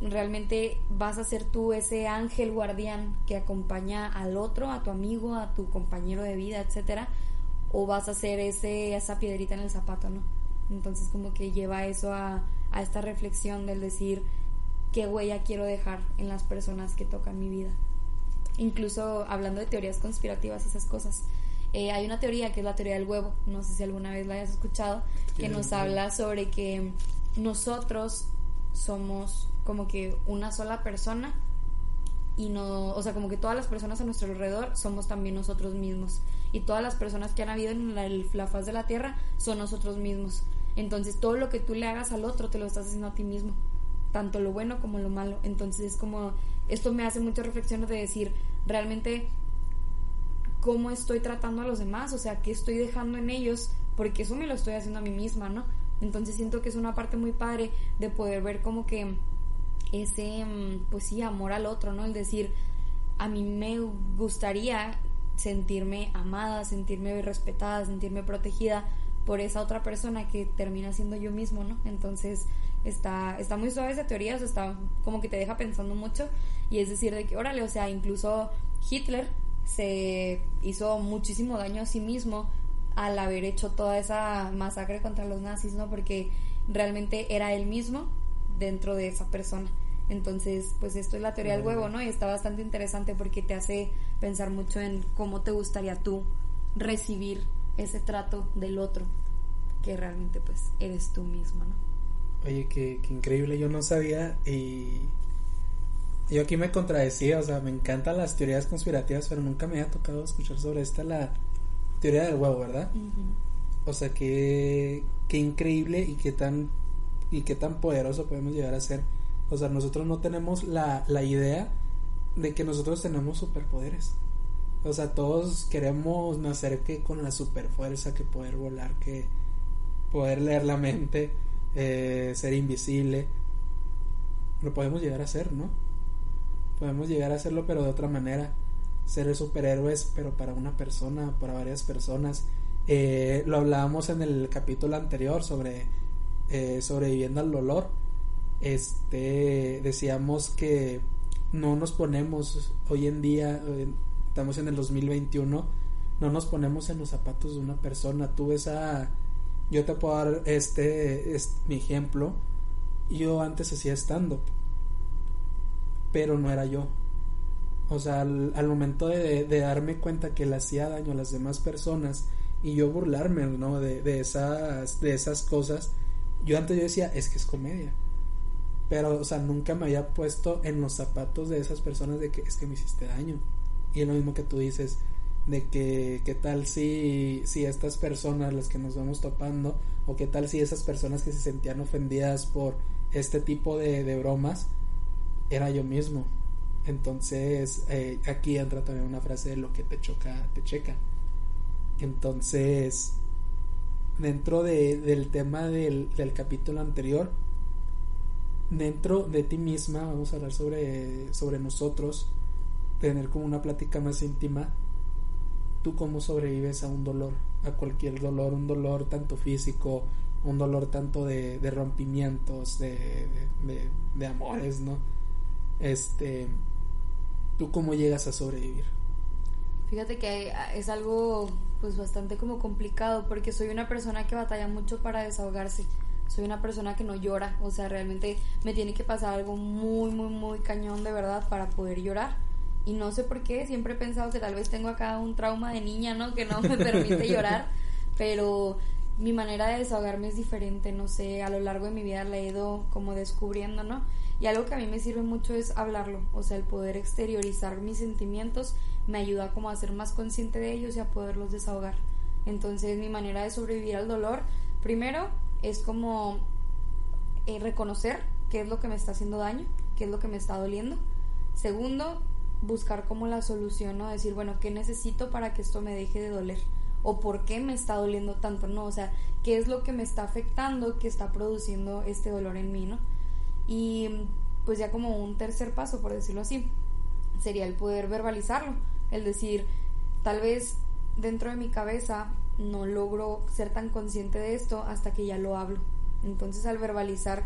realmente vas a ser tú ese ángel guardián que acompaña al otro, a tu amigo, a tu compañero de vida, etcétera, o vas a ser ese esa piedrita en el zapato, ¿no? Entonces como que lleva eso a, a esta reflexión del decir qué huella quiero dejar en las personas que tocan mi vida. Incluso hablando de teorías conspirativas, esas cosas eh, hay una teoría que es la teoría del huevo, no sé si alguna vez la hayas escuchado, que nos habla sobre que nosotros somos como que una sola persona y no, o sea, como que todas las personas a nuestro alrededor somos también nosotros mismos y todas las personas que han habido en la, faz de la tierra son nosotros mismos. Entonces todo lo que tú le hagas al otro te lo estás haciendo a ti mismo, tanto lo bueno como lo malo. Entonces es como, esto me hace muchas reflexiones de decir, realmente cómo estoy tratando a los demás, o sea, qué estoy dejando en ellos, porque eso me lo estoy haciendo a mí misma, ¿no? Entonces siento que es una parte muy padre de poder ver como que ese, mm, pues sí, amor al otro, ¿no? El decir, a mí me gustaría sentirme amada, sentirme respetada, sentirme protegida por esa otra persona que termina siendo yo mismo, ¿no? Entonces está, está muy suave esa teoría, o sea, está como que te deja pensando mucho y es decir, de que, órale, o sea, incluso Hitler se hizo muchísimo daño a sí mismo al haber hecho toda esa masacre contra los nazis, ¿no? Porque realmente era él mismo dentro de esa persona. Entonces, pues esto es la teoría del huevo, ¿no? Y está bastante interesante porque te hace pensar mucho en cómo te gustaría tú recibir ese trato del otro, que realmente pues eres tú mismo, ¿no? Oye, qué, qué increíble, yo no sabía y yo aquí me contradecía, o sea, me encantan las teorías conspirativas, pero nunca me había tocado escuchar sobre esta la teoría del huevo, ¿verdad? O sea, qué, qué increíble y qué tan y qué tan poderoso podemos llegar a ser. O sea, nosotros no tenemos la, la idea de que nosotros tenemos superpoderes. O sea, todos queremos nacer que con la superfuerza, que poder volar, que poder leer la mente, eh, ser invisible. Lo podemos llegar a hacer, ¿no? Podemos llegar a hacerlo, pero de otra manera. Ser superhéroes, pero para una persona, para varias personas. Eh, lo hablábamos en el capítulo anterior sobre eh, sobreviviendo al dolor. Este decíamos que no nos ponemos hoy en día, estamos en el 2021, no nos ponemos en los zapatos de una persona. Tú ves a. Yo te puedo dar este, mi ejemplo. Yo antes hacía stand-up, pero no era yo. O sea, al, momento de, darme cuenta que le hacía daño a las demás personas y yo burlarme, ¿no? De, de, esas, de esas cosas, yo antes yo decía, es que es comedia. Pero, o sea, nunca me había puesto en los zapatos de esas personas de que es que me hiciste daño. Y es lo mismo que tú dices, de que qué tal si, si estas personas, las que nos vamos topando, o qué tal si esas personas que se sentían ofendidas por este tipo de, de bromas, era yo mismo. Entonces, eh, aquí entra también una frase de lo que te choca, te checa. Entonces, dentro de, del tema del, del capítulo anterior, dentro de ti misma, vamos a hablar sobre, sobre nosotros, tener como una plática más íntima, tú cómo sobrevives a un dolor, a cualquier dolor, un dolor tanto físico, un dolor tanto de, de rompimientos, de, de, de, amores, ¿no? Este, tú cómo llegas a sobrevivir. Fíjate que es algo pues bastante como complicado porque soy una persona que batalla mucho para desahogarse. Soy una persona que no llora, o sea, realmente me tiene que pasar algo muy, muy, muy cañón de verdad para poder llorar y no sé por qué, siempre he pensado que tal vez tengo acá un trauma de niña, ¿no? Que no me permite llorar, pero mi manera de desahogarme es diferente, no sé, a lo largo de mi vida la he ido como descubriendo, ¿no? Y algo que a mí me sirve mucho es hablarlo, o sea, el poder exteriorizar mis sentimientos me ayuda como a ser más consciente de ellos y a poderlos desahogar. Entonces mi manera de sobrevivir al dolor, primero, es como eh, reconocer qué es lo que me está haciendo daño, qué es lo que me está doliendo. Segundo, buscar como la solución, ¿no? Decir, bueno, ¿qué necesito para que esto me deje de doler? ¿O por qué me está doliendo tanto? ¿No? O sea, ¿qué es lo que me está afectando, que está produciendo este dolor en mí, ¿no? Y pues ya como un tercer paso, por decirlo así, sería el poder verbalizarlo, el decir, tal vez dentro de mi cabeza no logro ser tan consciente de esto hasta que ya lo hablo. Entonces al verbalizar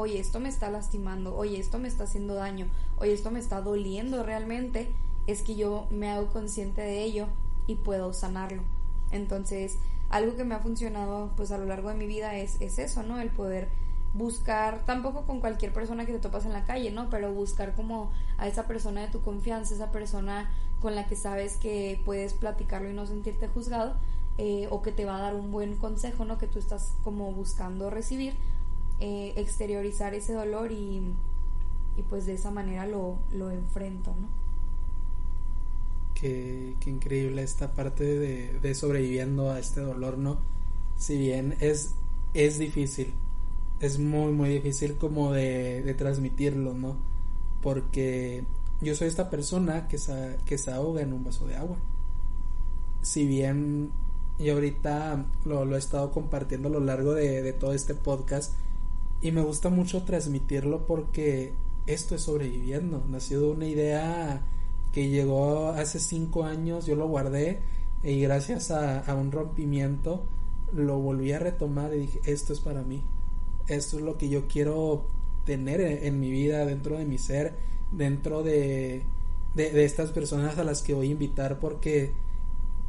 oye, esto me está lastimando, oye, esto me está haciendo daño, oye, esto me está doliendo realmente, es que yo me hago consciente de ello y puedo sanarlo. Entonces, algo que me ha funcionado pues a lo largo de mi vida es, es eso, ¿no? El poder buscar, tampoco con cualquier persona que te topas en la calle, ¿no? Pero buscar como a esa persona de tu confianza, esa persona con la que sabes que puedes platicarlo y no sentirte juzgado, eh, o que te va a dar un buen consejo, ¿no? Que tú estás como buscando recibir eh, exteriorizar ese dolor y, y, pues de esa manera lo, lo enfrento, ¿no? Qué, qué increíble esta parte de, de, sobreviviendo a este dolor, ¿no? Si bien es, es difícil, es muy, muy difícil como de, de transmitirlo, ¿no? Porque yo soy esta persona que se, que se ahoga en un vaso de agua. Si bien y ahorita lo, lo he estado compartiendo a lo largo de, de todo este podcast, y me gusta mucho transmitirlo porque esto es sobreviviendo. Nació de una idea que llegó hace cinco años, yo lo guardé y gracias a, un rompimiento lo volví a retomar y dije, esto es para mí. Esto es lo que yo quiero tener en, mi vida, dentro de mi ser, dentro de, de, estas personas a las que voy a invitar porque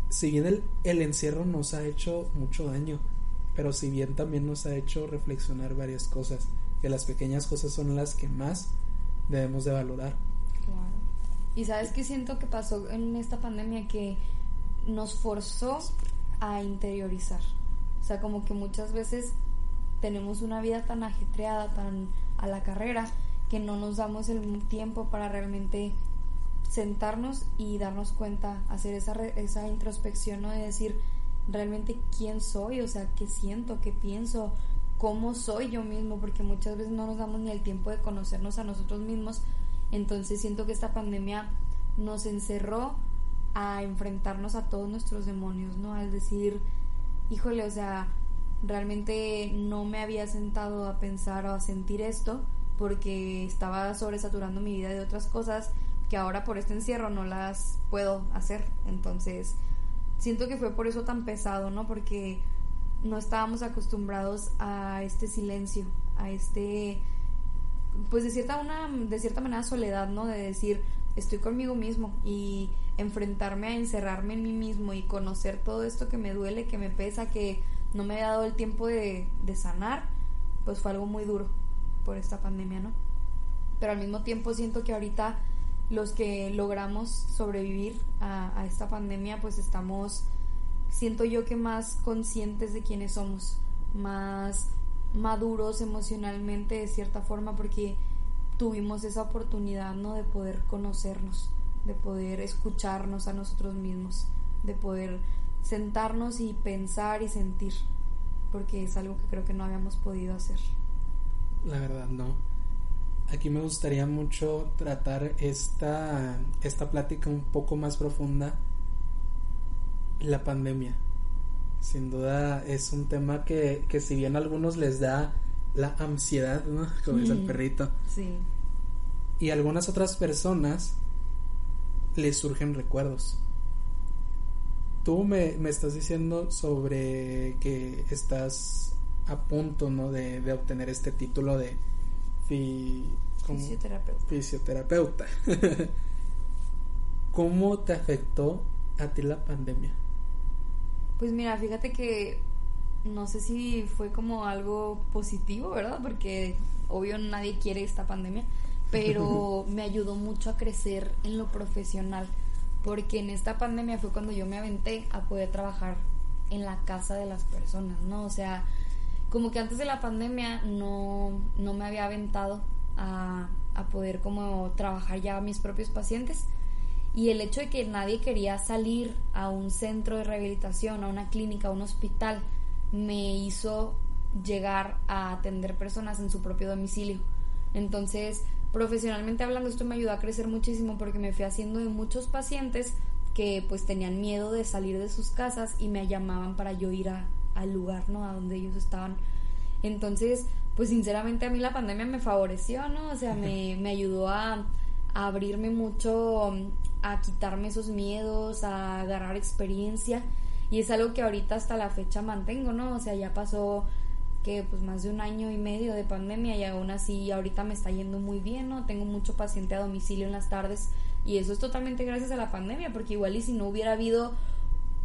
si bien el, el encierro nos ha hecho mucho daño, pero si bien también nos ha hecho reflexionar varias cosas, que las pequeñas cosas son las que más debemos de valorar. Claro. Y sabes qué siento que pasó en esta pandemia que nos forzó a interiorizar. O sea, como que muchas veces tenemos una vida tan ajetreada, tan a la carrera, que no nos damos el tiempo para realmente sentarnos y darnos cuenta, hacer esa, esa introspección, ¿no? De decir realmente quién soy, o sea, qué siento, qué pienso, cómo soy yo mismo, porque muchas veces no nos damos ni el tiempo de conocernos a nosotros mismos. Entonces siento que esta pandemia nos encerró a enfrentarnos a todos nuestros demonios, ¿no? Al decir, híjole, o sea, realmente no me había sentado a pensar o a sentir esto porque estaba sobresaturando mi vida de otras cosas que ahora por este encierro no las puedo hacer. Entonces, siento que fue por eso tan pesado, ¿no? Porque no estábamos acostumbrados a este silencio, a este pues de cierta una de cierta manera soledad, ¿no? De decir, estoy conmigo mismo y enfrentarme a encerrarme en mí mismo y conocer todo esto que me duele, que me pesa, que no me ha dado el tiempo de, de sanar, pues fue algo muy duro por esta pandemia, ¿no? Pero al mismo tiempo siento que ahorita los que logramos sobrevivir a, esta pandemia, pues estamos, siento yo que más conscientes de quiénes somos, más maduros emocionalmente de cierta forma, porque tuvimos esa oportunidad, ¿no? De poder conocernos, de poder escucharnos a nosotros mismos, de poder sentarnos y pensar y sentir, porque es algo que creo que no habíamos podido hacer. La verdad, no aquí me gustaría mucho tratar esta, esta plática un poco más profunda. La pandemia. Sin duda es un tema que, que si bien a algunos les da la ansiedad, ¿no? Como dice el perrito. Sí. Y a algunas otras personas les surgen recuerdos. Tú me, me estás diciendo sobre que estás a punto, ¿no? De, de obtener este título de, fisioterapeuta. fisioterapeuta. ¿Cómo te afectó a ti la pandemia? Pues mira, fíjate que no sé si fue como algo positivo, ¿verdad? Porque obvio nadie quiere esta pandemia, pero me ayudó mucho a crecer en lo profesional, porque en esta pandemia fue cuando yo me aventé a poder trabajar en la casa de las personas, ¿no? O sea, como que antes de la pandemia no, no me había aventado a, a poder como trabajar ya a mis propios pacientes y el hecho de que nadie quería salir a un centro de rehabilitación, a una clínica, a un hospital, me hizo llegar a atender personas en su propio domicilio. Entonces, profesionalmente hablando, esto me ayudó a crecer muchísimo porque me fui haciendo de muchos pacientes que pues tenían miedo de salir de sus casas y me llamaban para yo ir a, al lugar, ¿no? A donde ellos estaban. Entonces, pues sinceramente a mí la pandemia me favoreció, ¿no? O sea, me, me ayudó a, a, abrirme mucho, a quitarme esos miedos, a agarrar experiencia. Y es algo que ahorita hasta la fecha mantengo, ¿no? O sea, ya pasó que pues más de un año y medio de pandemia y aún así ahorita me está yendo muy bien, ¿no? Tengo mucho paciente a domicilio en las tardes y eso es totalmente gracias a la pandemia, porque igual y si no hubiera habido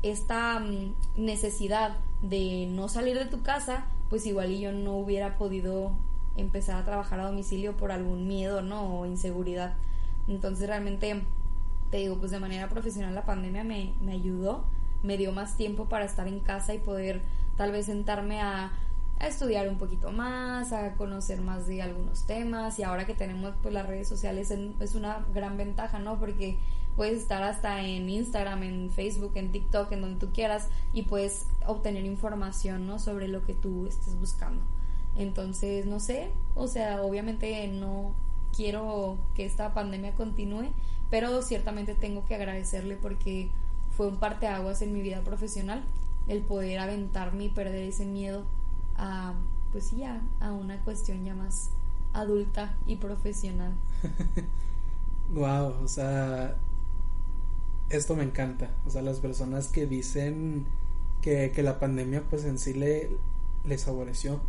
esta mm, necesidad de no salir de tu casa, pues igual y yo no hubiera podido empezar a trabajar a domicilio por algún miedo, ¿no? O inseguridad. Entonces realmente, te digo, pues de manera profesional la pandemia me, me ayudó, me dio más tiempo para estar en casa y poder tal vez sentarme a, a estudiar un poquito más, a conocer más de algunos temas y ahora que tenemos pues las redes sociales es una gran ventaja, ¿no? Porque puedes estar hasta en Instagram, en Facebook, en TikTok, en donde tú quieras y puedes obtener información, ¿no? Sobre lo que tú estés buscando. Entonces, no sé, o sea, obviamente no quiero que esta pandemia continúe, pero ciertamente tengo que agradecerle porque fue un parteaguas en mi vida profesional el poder aventarme y perder ese miedo a, pues ya, a una cuestión ya más adulta y profesional. wow, o sea, esto me encanta. O sea, las personas que dicen que, que la pandemia pues en sí le, les favoreció.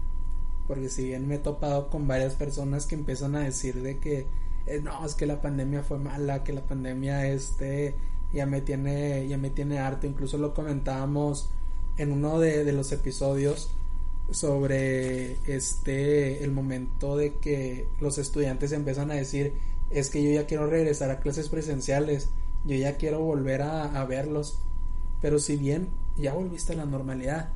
Porque si bien me he topado con varias personas que empiezan a decir de que eh, no, es que la pandemia fue mala, que la pandemia este ya me tiene, ya me tiene harto. Incluso lo comentábamos en uno de, de los episodios sobre este el momento de que los estudiantes empiezan a decir es que yo ya quiero regresar a clases presenciales, yo ya quiero volver a, verlos, pero si bien ya volviste a la normalidad,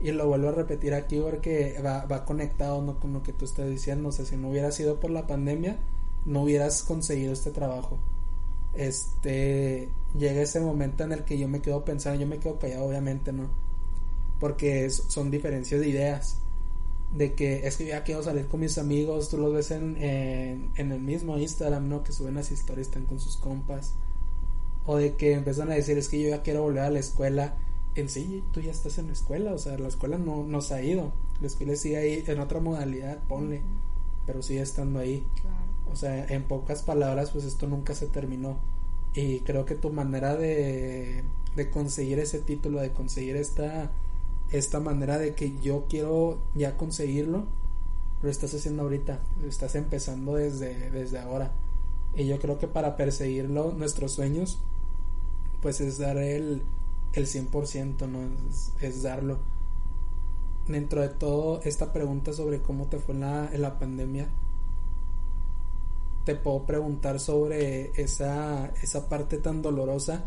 y lo vuelvo a repetir aquí porque va, va conectado ¿no? con lo que tú estás diciendo, o sea, si no hubiera sido por la pandemia, no hubieras conseguido este trabajo. Este, llega ese momento en el que yo me quedo pensando, yo me quedo callado obviamente, ¿no? Porque son diferencias de ideas de que es que ya quiero salir con mis amigos, tú los ves en, en, el mismo Instagram, ¿no? Que suben las historias, están con sus compas. O de que empiezan a decir, es que yo ya quiero volver a la escuela. En sí, tú ya estás en la escuela, o sea, la escuela no, no se ha ido. La escuela sigue ahí en otra modalidad, ponle, pero sigue estando ahí. O sea, en pocas palabras, pues esto nunca se terminó. Y creo que tu manera de, de conseguir ese título, de conseguir esta esta manera de que yo quiero ya conseguirlo, lo estás haciendo ahorita, lo estás empezando desde, desde ahora. Y yo creo que para perseguirlo, nuestros sueños, pues es dar el, el 100%, ¿no? Es, darlo. Dentro de todo, esta pregunta sobre cómo te fue en la, en la pandemia, te puedo preguntar sobre esa, esa parte tan dolorosa,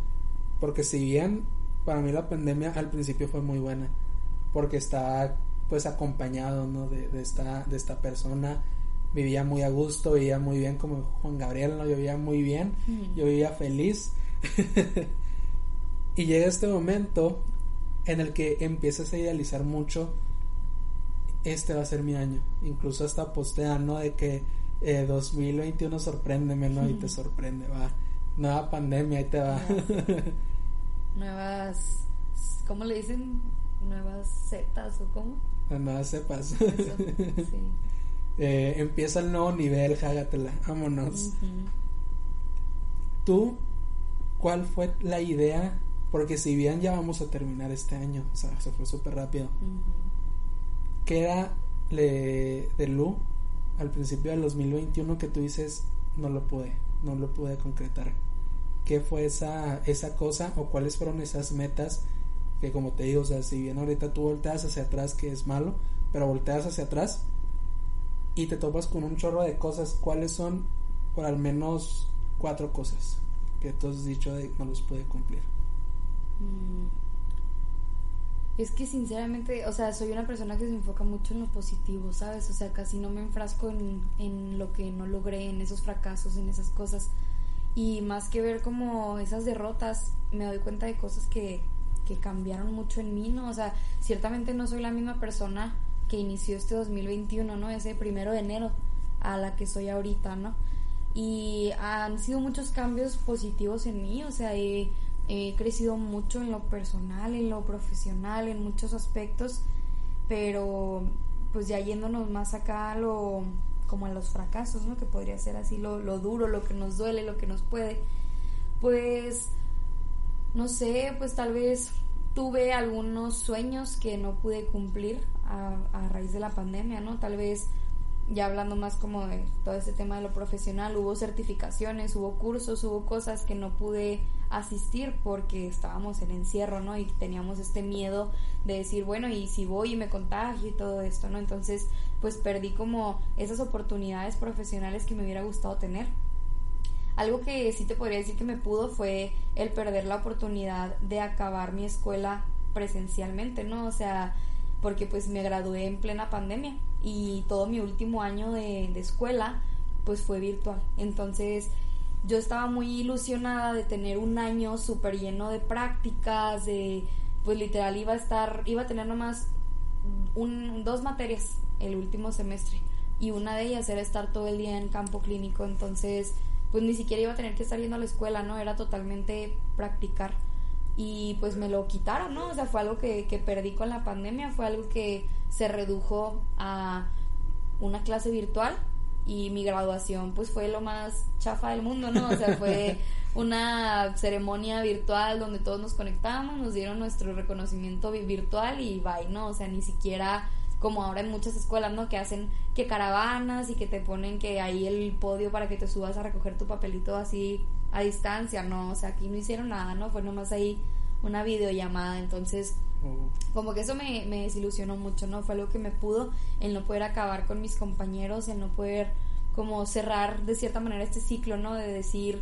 porque si bien para mí la pandemia al principio fue muy buena, porque estaba pues acompañado ¿no? de, esta, de esta persona vivía muy a gusto, vivía muy bien como Juan Gabriel, ¿no? Yo vivía muy bien, yo vivía feliz. y llega este momento en el que empiezas a idealizar mucho, este va a ser mi año. Incluso hasta postean, ¿no? De que eh, 2021 sorpréndeme, ¿no? Y te sorprende, va. Nueva pandemia, ahí te va. Nuevas, ¿cómo le dicen? Nuevas setas o cómo. Las nuevas cepas. Eh, empieza el nuevo nivel, jágatela, vámonos. ¿Tú cuál fue la idea? Porque si bien ya vamos a terminar este año, o sea, se fue súper rápido. ¿Qué era le, de Lu al principio del 2021 que tú dices, no lo pude, no lo pude concretar? ¿Qué fue esa, esa cosa o cuáles fueron esas metas que como te digo, o sea, si bien ahorita tú volteas hacia atrás, que es malo, pero volteas hacia atrás y te topas con un chorro de cosas, ¿cuáles son por al menos cuatro cosas que tú has dicho de no los puede cumplir? Mm. Es que sinceramente, o sea, soy una persona que se enfoca mucho en lo positivo, ¿sabes? O sea, casi no me enfrasco en, en lo que no logré, en esos fracasos, en esas cosas. Y más que ver como esas derrotas, me doy cuenta de cosas que, que cambiaron mucho en mí, ¿no? O sea, ciertamente no soy la misma persona que inició este 2021, ¿no? Ese primero de enero a la que soy ahorita, ¿no? Y han sido muchos cambios positivos en mí, o sea, he, crecido mucho en lo personal, en lo profesional, en muchos aspectos, pero pues ya yéndonos más acá a lo como a los fracasos, ¿no? Que podría ser así lo, lo duro, lo que nos duele, lo que nos puede, pues no sé, pues tal vez tuve algunos sueños que no pude cumplir a, raíz de la pandemia, ¿no? Tal vez ya hablando más como de todo este tema de lo profesional, hubo certificaciones, hubo cursos, hubo cosas que no pude asistir porque estábamos en encierro, ¿no? Y teníamos este miedo de decir, bueno, y si voy y me contagio y todo esto, ¿no? Entonces, pues perdí como esas oportunidades profesionales que me hubiera gustado tener. Algo que sí te podría decir que me pudo fue el perder la oportunidad de acabar mi escuela presencialmente, ¿no? O sea, porque pues me gradué en plena pandemia y todo mi último año de, escuela pues fue virtual. Entonces yo estaba muy ilusionada de tener un año súper lleno de prácticas, de pues literal iba a estar, iba a tener nomás un, dos materias el último semestre y una de ellas era estar todo el día en campo clínico. Entonces pues ni siquiera iba a tener que estar yendo a la escuela, ¿no? Era totalmente practicar. Y pues me lo quitaron, ¿no? O sea, fue algo que, que perdí con la pandemia, fue algo que se redujo a una clase virtual y mi graduación pues fue lo más chafa del mundo, ¿no? O sea, fue una ceremonia virtual donde todos nos conectamos, nos dieron nuestro reconocimiento virtual y bye, ¿no? O sea, ni siquiera como ahora en muchas escuelas, ¿no? Que hacen que caravanas y que te ponen que ahí el podio para que te subas a recoger tu papelito así a distancia, ¿no? O sea, aquí no hicieron nada, ¿no? Fue nomás ahí una videollamada, entonces Como que eso me, me desilusionó mucho, ¿no? Fue algo que me pudo, el no poder acabar con mis compañeros, el no poder como cerrar de cierta manera este ciclo, ¿no? De decir,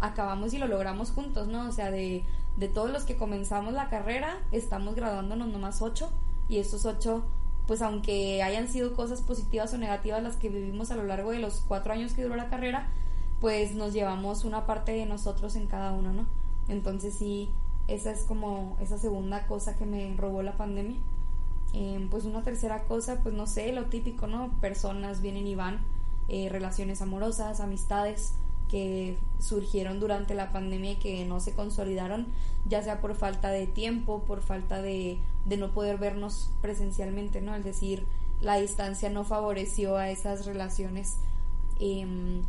acabamos y lo logramos juntos, ¿no? O sea, de, de todos los que comenzamos la carrera, estamos graduándonos nomás ocho y estos ocho, pues aunque hayan sido cosas positivas o negativas las que vivimos a lo largo de los cuatro años que duró la carrera, pues nos llevamos una parte de nosotros en cada uno, ¿no? Entonces sí, esa es como esa segunda cosa que me robó la pandemia. Em, pues una tercera cosa, pues no sé, lo típico, ¿no? Personas vienen y van, eh, relaciones amorosas, amistades que surgieron durante la pandemia y que no se consolidaron, ya sea por falta de tiempo, por falta de, de no poder vernos presencialmente, ¿no? Es decir, la distancia no favoreció a esas relaciones. Em,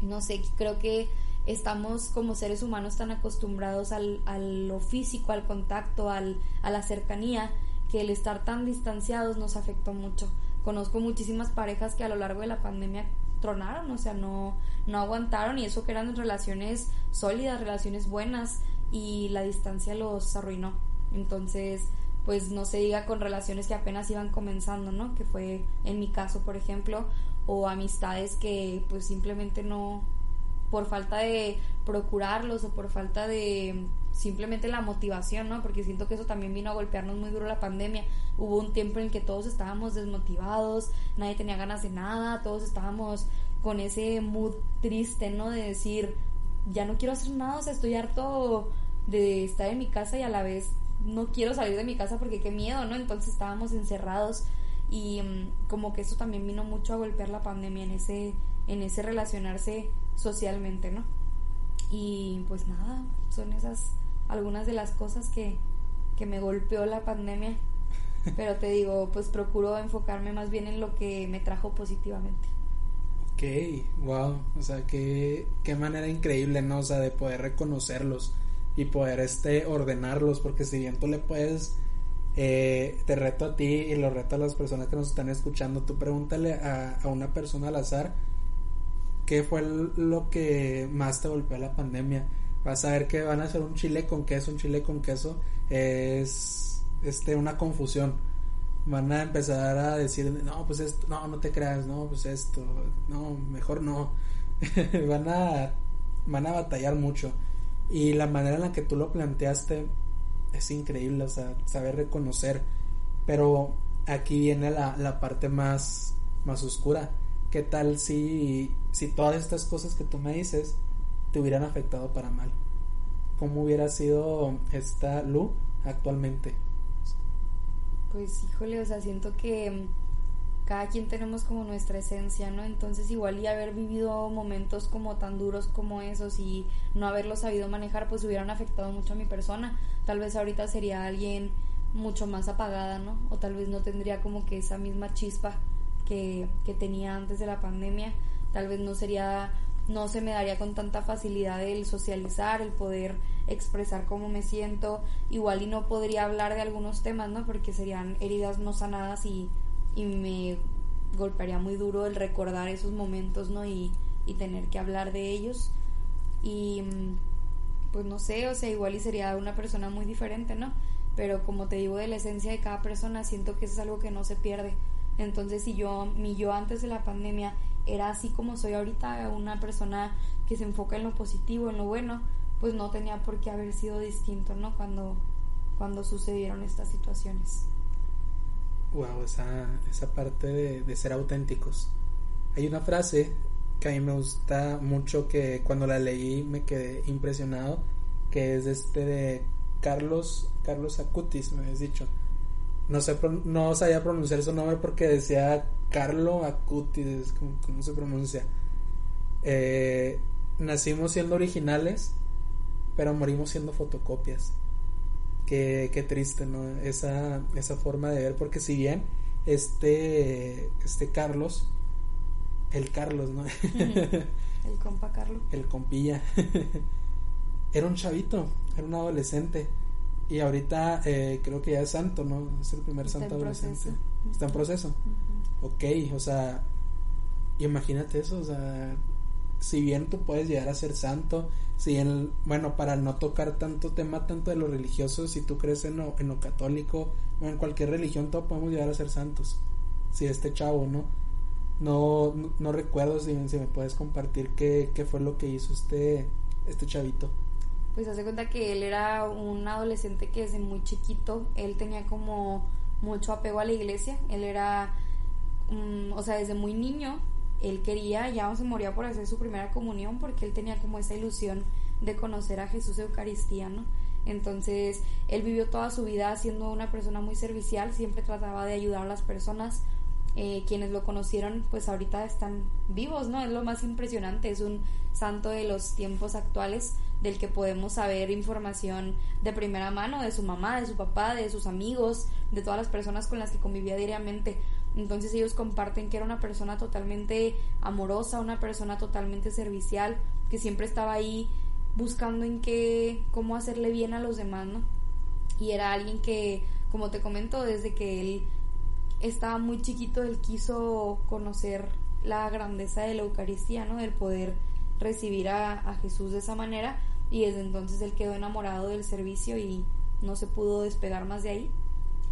no sé, creo que estamos como seres humanos tan acostumbrados al, a lo físico, al contacto, al, a la cercanía, que el estar tan distanciados nos afectó mucho. Conozco muchísimas parejas que a lo largo de la pandemia tronaron, o sea, no, no aguantaron y eso que eran relaciones sólidas, relaciones buenas y la distancia los arruinó. Entonces, pues no se diga con relaciones que apenas iban comenzando, ¿no? Que fue en mi caso, por ejemplo, o amistades que pues simplemente no, por falta de procurarlos o por falta de simplemente la motivación, ¿no? Porque siento que eso también vino a golpearnos muy duro la pandemia. Hubo un tiempo en que todos estábamos desmotivados, nadie tenía ganas de nada, todos estábamos con ese mood triste, ¿no? De decir, ya no quiero hacer nada, o sea, estoy harto de estar en mi casa y a la vez no quiero salir de mi casa porque qué miedo, ¿no? Entonces estábamos encerrados y mm, como que eso también vino mucho a golpear la pandemia en ese en ese relacionarse socialmente, ¿no? Y pues nada, son esas algunas de las cosas que, que me golpeó la pandemia. Pero te digo, pues procuro enfocarme más bien en lo que me trajo positivamente. Ok, wow, o sea, qué, qué manera increíble, ¿no? O sea, de poder reconocerlos y poder este ordenarlos, porque si bien tú le puedes, eh, te reto a ti y lo reto a las personas que nos están escuchando, tú pregúntale a, a una persona al azar qué fue lo que más te golpeó la pandemia. Vas a ver que van a hacer un chile con queso, un chile con queso es este una confusión. Van a empezar a decir, no, pues esto, no, no te creas, no, pues esto, no, mejor no. van a van a batallar mucho. Y la manera en la que tú lo planteaste es increíble, o sea, saber reconocer. Pero aquí viene la, la parte más, más oscura ¿Qué tal si, si todas estas cosas que tú me dices te hubieran afectado para mal? ¿Cómo hubiera sido esta Lu actualmente? Pues híjole, o sea, siento que cada quien tenemos como nuestra esencia, ¿no? Entonces igual y haber vivido momentos como tan duros como esos y no haberlo sabido manejar, pues hubieran afectado mucho a mi persona. Tal vez ahorita sería alguien mucho más apagada, ¿no? O tal vez no tendría como que esa misma chispa que, tenía antes de la pandemia. Tal vez no sería, no se me daría con tanta facilidad el socializar, el poder expresar cómo me siento. Igual y no podría hablar de algunos temas, ¿no? Porque serían heridas no sanadas y, y me golpearía muy duro el recordar esos momentos, ¿no? Y, y tener que hablar de ellos. Y pues no sé, o sea, igual y sería una persona muy diferente, ¿no? Pero como te digo de la esencia de cada persona, siento que eso es algo que no se pierde. Entonces, si yo, mi yo antes de la pandemia era así como soy ahorita, una persona que se enfoca en lo positivo, en lo bueno, pues no tenía por qué haber sido distinto, ¿no? Cuando, cuando sucedieron estas situaciones. Wow, esa, esa parte de, de ser auténticos. Hay una frase que a mí me gusta mucho que cuando la leí me quedé impresionado, que es este de Carlos, Carlos Acutis, me habías dicho no sé, no sabía pronunciar su nombre porque decía Carlo Acutis, ¿cómo, se pronuncia? Eh, nacimos siendo originales, pero morimos siendo fotocopias. Qué, qué triste, ¿no? Esa, esa forma de ver, porque si bien este, este Carlos, el Carlos, ¿no? el compa Carlos. El compilla. era un chavito, era un adolescente y ahorita eh, creo que ya es santo, ¿no? Es el primer santo adolescente. Está en proceso. Ok, o sea, imagínate eso, o sea, si bien tú puedes llegar a ser santo, si bien, bueno, para no tocar tanto tema tanto de lo religioso, si tú crees en lo, en lo católico o en cualquier religión, todos podemos llegar a ser santos. Si este chavo, ¿no? No, no, recuerdo si, me puedes compartir qué, qué fue lo que hizo este, este chavito. Pues hace cuenta que él era un adolescente que desde muy chiquito, él tenía como mucho apego a la iglesia, él era, o sea, desde muy niño, él quería, ya se moría por hacer su primera comunión porque él tenía como esa ilusión de conocer a Jesús Eucaristía, ¿no? Entonces, él vivió toda su vida siendo una persona muy servicial, siempre trataba de ayudar a las personas, eh, quienes lo conocieron pues ahorita están vivos, ¿no? Es lo más impresionante, es un santo de los tiempos actuales del que podemos saber información de primera mano de su mamá, de su papá, de sus amigos, de todas las personas con las que convivía diariamente. Entonces ellos comparten que era una persona totalmente amorosa, una persona totalmente servicial, que siempre estaba ahí buscando en qué, cómo hacerle bien a los demás, ¿no? Y era alguien que, como te comento, desde que él estaba muy chiquito, él quiso conocer la grandeza de la Eucaristía, ¿no? Del poder recibir a, Jesús de esa manera y desde entonces él quedó enamorado del servicio y no se pudo despegar más de ahí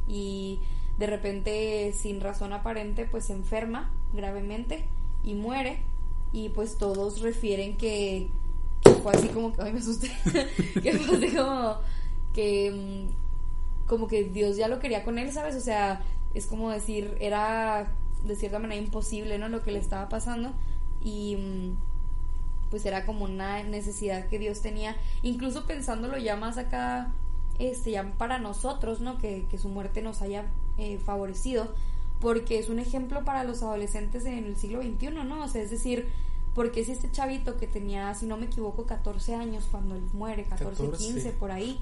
y de repente sin razón aparente pues se enferma gravemente y muere. Y pues todos refieren que, fue así como que ay me asusté. Que fue como que mm, como que Dios ya lo quería con él sabes o sea es como decir, era de cierta manera imposible, ¿no? Lo que le estaba pasando. Y mm, pues era como una necesidad que Dios tenía, incluso pensándolo ya más acá, este, ya para nosotros, ¿no? Que, que su muerte nos haya eh, favorecido, porque es un ejemplo para los adolescentes en el siglo XXI, ¿no? O sea, es decir, porque si este chavito que tenía, si no me equivoco, 14 años cuando él muere, 14, 15, por ahí,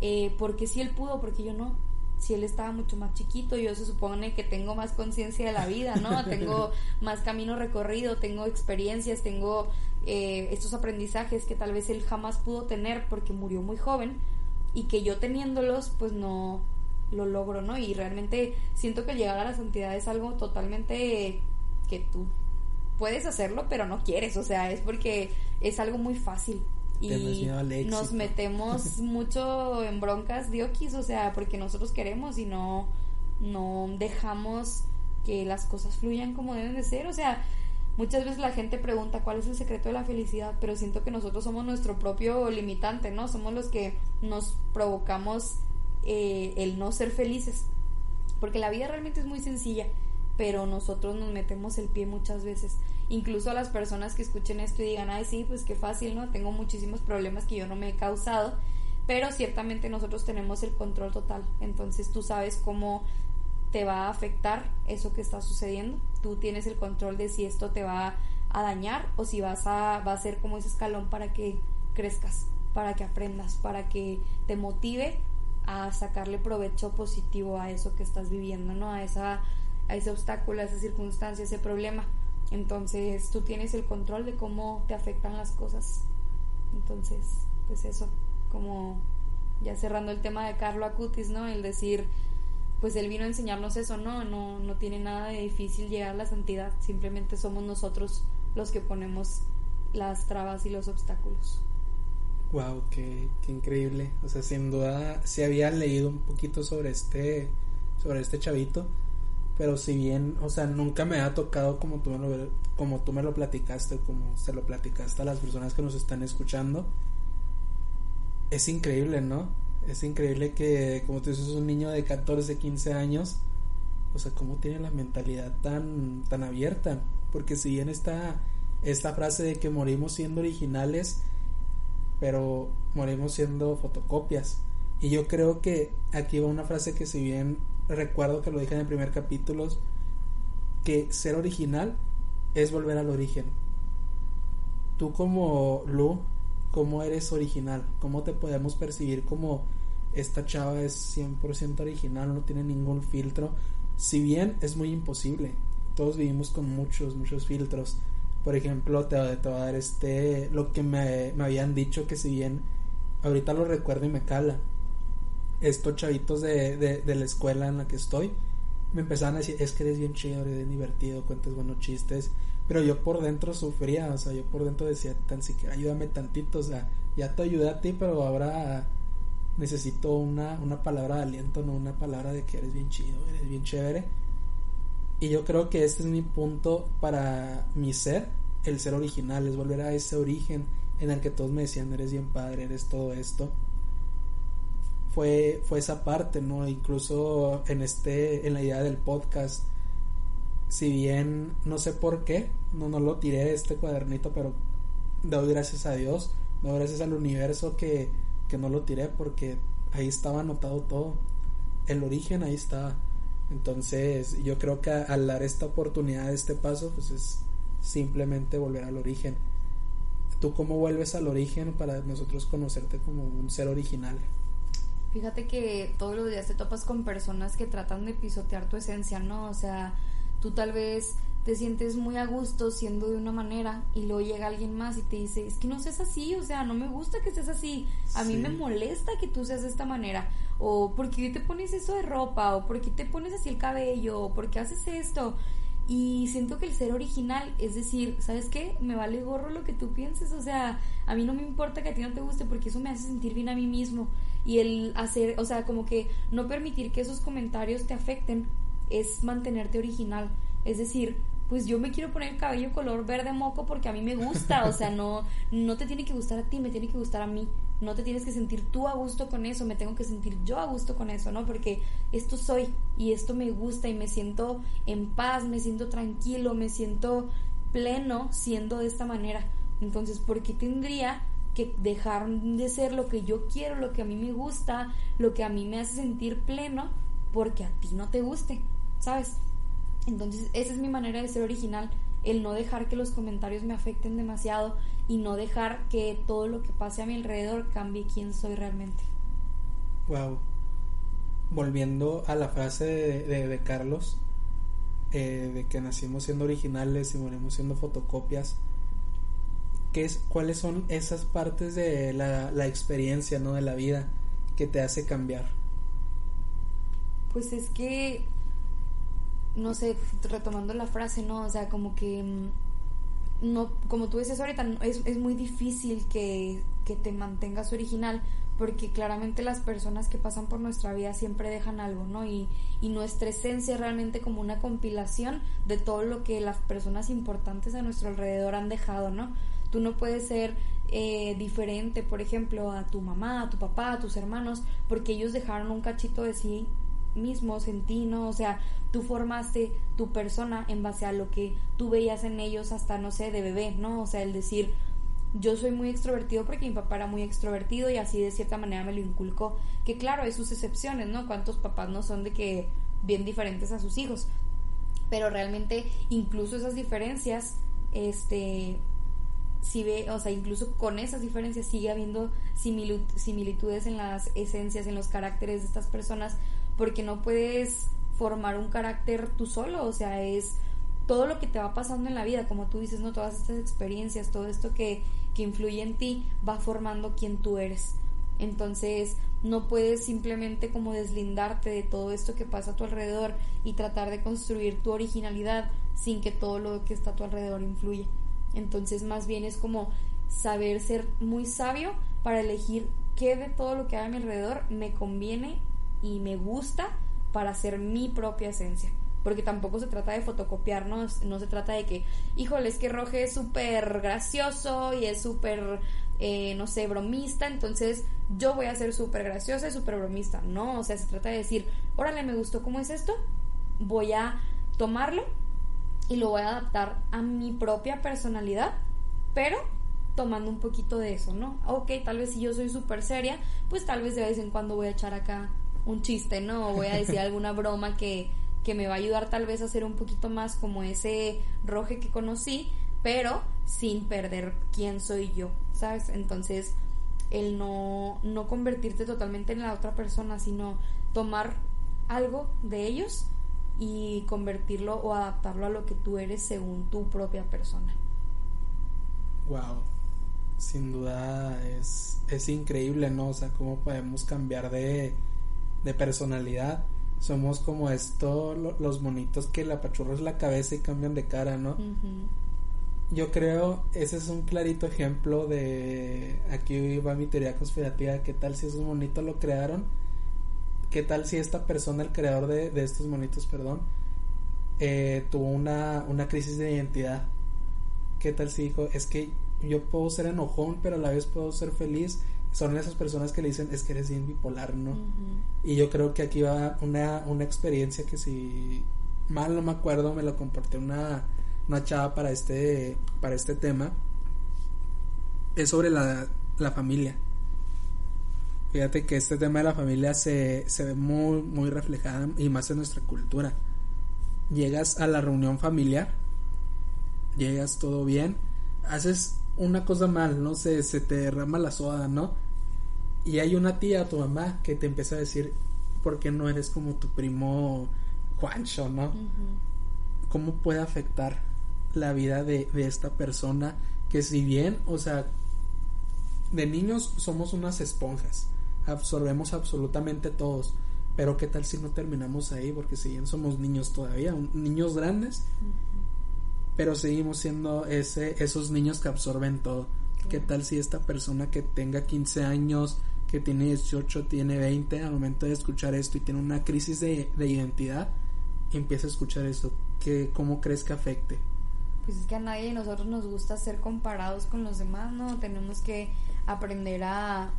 eh, porque si él pudo, porque yo no si él estaba mucho más chiquito, yo se supone que tengo más conciencia de la vida, ¿no? tengo más camino recorrido, tengo experiencias, tengo eh, estos aprendizajes que tal vez él jamás pudo tener porque murió muy joven y que yo teniéndolos pues no lo logro, ¿no? Y realmente siento que llegar a la santidad es algo totalmente que tú puedes hacerlo, pero no quieres, o sea, es porque es algo muy fácil y nos metemos mucho en broncas diokis, o sea, porque nosotros queremos y no, no dejamos que las cosas fluyan como deben de ser, o sea, muchas veces la gente pregunta cuál es el secreto de la felicidad, pero siento que nosotros somos nuestro propio limitante, ¿no? Somos los que nos provocamos eh, el no ser felices, porque la vida realmente es muy sencilla, pero nosotros nos metemos el pie muchas veces incluso a las personas que escuchen esto y digan, ay, sí, pues qué fácil, ¿no? Tengo muchísimos problemas que yo no me he causado, pero ciertamente nosotros tenemos el control total, entonces tú sabes cómo te va a afectar eso que está sucediendo, tú tienes el control de si esto te va a dañar o si vas a, va a ser como ese escalón para que crezcas, para que aprendas, para que te motive a sacarle provecho positivo a eso que estás viviendo, ¿no? A esa a ese obstáculo, a esa circunstancia, ese problema. Entonces tú tienes el control de cómo te afectan las cosas. Entonces, pues eso, como ya cerrando el tema de Carlo Acutis, ¿no? El decir, pues él vino a enseñarnos eso, ¿no? No, no tiene nada de difícil llegar a la santidad, simplemente somos nosotros los que ponemos las trabas y los obstáculos. Wow, qué, qué increíble. O sea, sin duda, si había leído un poquito sobre este, sobre este chavito pero si bien, o sea, nunca me ha tocado como tú me lo, como tú me lo platicaste, como se lo platicaste a las personas que nos están escuchando, es increíble, ¿no? Es increíble que, como tú dices, un niño de 14, 15 años, o sea, cómo tiene la mentalidad tan, tan abierta, porque si bien está esta frase de que morimos siendo originales, pero morimos siendo fotocopias. Y yo creo que aquí va una frase que si bien recuerdo que lo dije en el primer capítulo, que ser original es volver al origen. Tú como Lu, ¿cómo eres original? ¿Cómo te podemos percibir como esta chava es 100% original, no tiene ningún filtro? Si bien es muy imposible, todos vivimos con muchos, muchos filtros. Por ejemplo, te, te voy a dar este, lo que me, me habían dicho que si bien ahorita lo recuerdo y me cala estos chavitos de, de, la escuela en la que estoy me empezaban a decir, es que eres bien chido, eres bien divertido, cuentas buenos chistes, Pero yo por dentro sufría, o sea, yo por dentro decía, tan siquiera ayúdame tantito, o sea, ya te ayudé a ti, pero ahora necesito una, una palabra de aliento, no una palabra de que eres bien chido, eres bien chévere. Y yo creo que este es mi punto para mi ser, el ser original, es volver a ese origen en el que todos me decían, eres bien padre, eres todo esto. Fue, fue esa parte, ¿no? Incluso en este, en la idea del podcast, si bien no sé por qué, no, no lo tiré este cuadernito, pero doy gracias a Dios, doy gracias al universo que, que no lo tiré porque ahí estaba anotado todo, el origen ahí estaba. Entonces yo creo que al dar esta oportunidad, este paso, pues es simplemente volver al origen. ¿Tú cómo vuelves al origen para nosotros conocerte como un ser original? Fíjate que todos los días te topas con personas que tratan de pisotear tu esencia, ¿no? O sea, tú tal vez te sientes muy a gusto siendo de una manera y luego llega alguien más y te dice, es que no seas así, o sea, no me gusta que seas así, a mí me molesta que tú seas de esta manera, o ¿por qué te pones eso de ropa? o ¿por qué te pones así el cabello? o ¿por qué haces esto? Y siento que el ser original es decir, ¿sabes qué? Me vale gorro lo que tú pienses, o sea, a mí no me importa que a ti no te guste porque eso me hace sentir bien a mí mismo. Y el hacer, o sea, como que no permitir que esos comentarios te afecten es mantenerte original. Es decir, pues yo me quiero poner el cabello color verde moco porque a mí me gusta, o sea, no, no te tiene que gustar a ti, me tiene que gustar a mí. No te tienes que sentir tú a gusto con eso, me tengo que sentir yo a gusto con eso, ¿no? Porque esto soy y esto me gusta y me siento en paz, me siento tranquilo, me siento pleno siendo de esta manera. Entonces, ¿por qué tendría que dejar de ser lo que yo quiero, lo que a mí me gusta, lo que a mí me hace sentir pleno, porque a ti no te guste, ¿sabes? Entonces, esa es mi manera de ser original, el no dejar que los comentarios me afecten demasiado y no dejar que todo lo que pase a mi alrededor cambie quién soy realmente. Wow. Volviendo a la frase de, de, Carlos, eh, de que nacimos siendo originales y morimos siendo fotocopias, ¿qué es, ¿cuáles son esas partes de la, la experiencia, ¿no? de la vida que te hace cambiar? Pues es que no sé, retomando la frase, ¿no? O sea, como que, mm, no, como tú dices ahorita, es, es muy difícil que, que te mantengas original porque claramente las personas que pasan por nuestra vida siempre dejan algo, ¿no? Y, y nuestra esencia es realmente como una compilación de todo lo que las personas importantes a nuestro alrededor han dejado, ¿no? Tú no puedes ser eh, diferente, por ejemplo, a tu mamá, a tu papá, a tus hermanos, porque ellos dejaron un cachito de sí mismos en ti, ¿no? O sea, tú formaste tu persona en base a lo que tú veías en ellos hasta, no sé, de bebé, ¿no? O sea, el decir, yo soy muy extrovertido porque mi papá era muy extrovertido y así de cierta manera me lo inculcó. Que claro, hay sus excepciones, ¿no? ¿Cuántos papás no son de que bien diferentes a sus hijos? Pero realmente incluso esas diferencias, este, si ve, o sea, incluso con esas diferencias sigue habiendo similitudes en las esencias, en los caracteres de estas personas, porque no puedes formar un carácter tú solo, o sea, es todo lo que te va pasando en la vida, como tú dices, ¿no? Todas estas experiencias, todo esto que, que influye en ti va formando quien tú eres. Entonces, no puedes simplemente como deslindarte de todo esto que pasa a tu alrededor y tratar de construir tu originalidad sin que todo lo que está a tu alrededor influya. Entonces, más bien es como saber ser muy sabio para elegir qué de todo lo que hay a mi alrededor me conviene y me gusta para hacer mi propia esencia. Porque tampoco se trata de fotocopiarnos, no se trata de que, híjole, es que Roge es súper gracioso y es súper, eh, no sé, bromista, entonces yo voy a ser súper graciosa y súper bromista. No, o sea, se trata de decir, órale, me gustó cómo es esto, voy a tomarlo y lo voy a adaptar a mi propia personalidad, pero tomando un poquito de eso, ¿no? Ok, tal vez si yo soy súper seria, pues tal vez de vez en cuando voy a echar acá un chiste, ¿no? O voy a decir alguna broma que, que me va a ayudar tal vez a ser un poquito más como ese roje que conocí, pero sin perder quién soy yo, ¿sabes? Entonces, el no, no convertirte totalmente en la otra persona, sino tomar algo de ellos y convertirlo o adaptarlo a lo que tú eres según tu propia persona. Wow, sin duda es, es increíble, ¿no? O sea, cómo podemos cambiar de, de personalidad. Somos como esto, los monitos que la apachurras la cabeza y cambian de cara, ¿no? yo creo, ese es un clarito ejemplo de, aquí va mi teoría conspirativa, ¿qué tal si esos monitos lo crearon? ¿Qué tal si esta persona, el creador de, de estos monitos, perdón, eh, tuvo una, una crisis de identidad? ¿Qué tal si dijo, es que yo puedo ser enojón, pero a la vez puedo ser feliz? Son esas personas que le dicen, es que eres bien bipolar, ¿no? Y yo creo que aquí va una, una experiencia que si mal no me acuerdo, me lo compartió una una chava para este, para este tema, es sobre la, la familia. Fíjate que este tema de la familia se, se ve muy, muy reflejada y más en nuestra cultura. Llegas a la reunión familiar, llegas todo bien, haces una cosa mal, no sé, se te derrama la soda, ¿no? Y hay una tía, tu mamá, que te empieza a decir, ¿por qué no eres como tu primo Juancho, no? ¿Cómo puede afectar la vida de, esta persona que si bien, o sea, de niños somos unas esponjas, absorbemos absolutamente todos, pero qué tal si no terminamos ahí, porque si bien somos niños todavía, niños grandes, pero seguimos siendo ese, esos niños que absorben todo. ¿Qué tal si esta persona que tenga 15 años, que tiene 18, tiene 20, al momento de escuchar esto y tiene una crisis de, de identidad, empieza a escuchar esto? ¿Qué, ¿Cómo crees que afecte? pues es que a nadie de nosotros nos gusta ser comparados con los demás, ¿no? Tenemos que aprender a,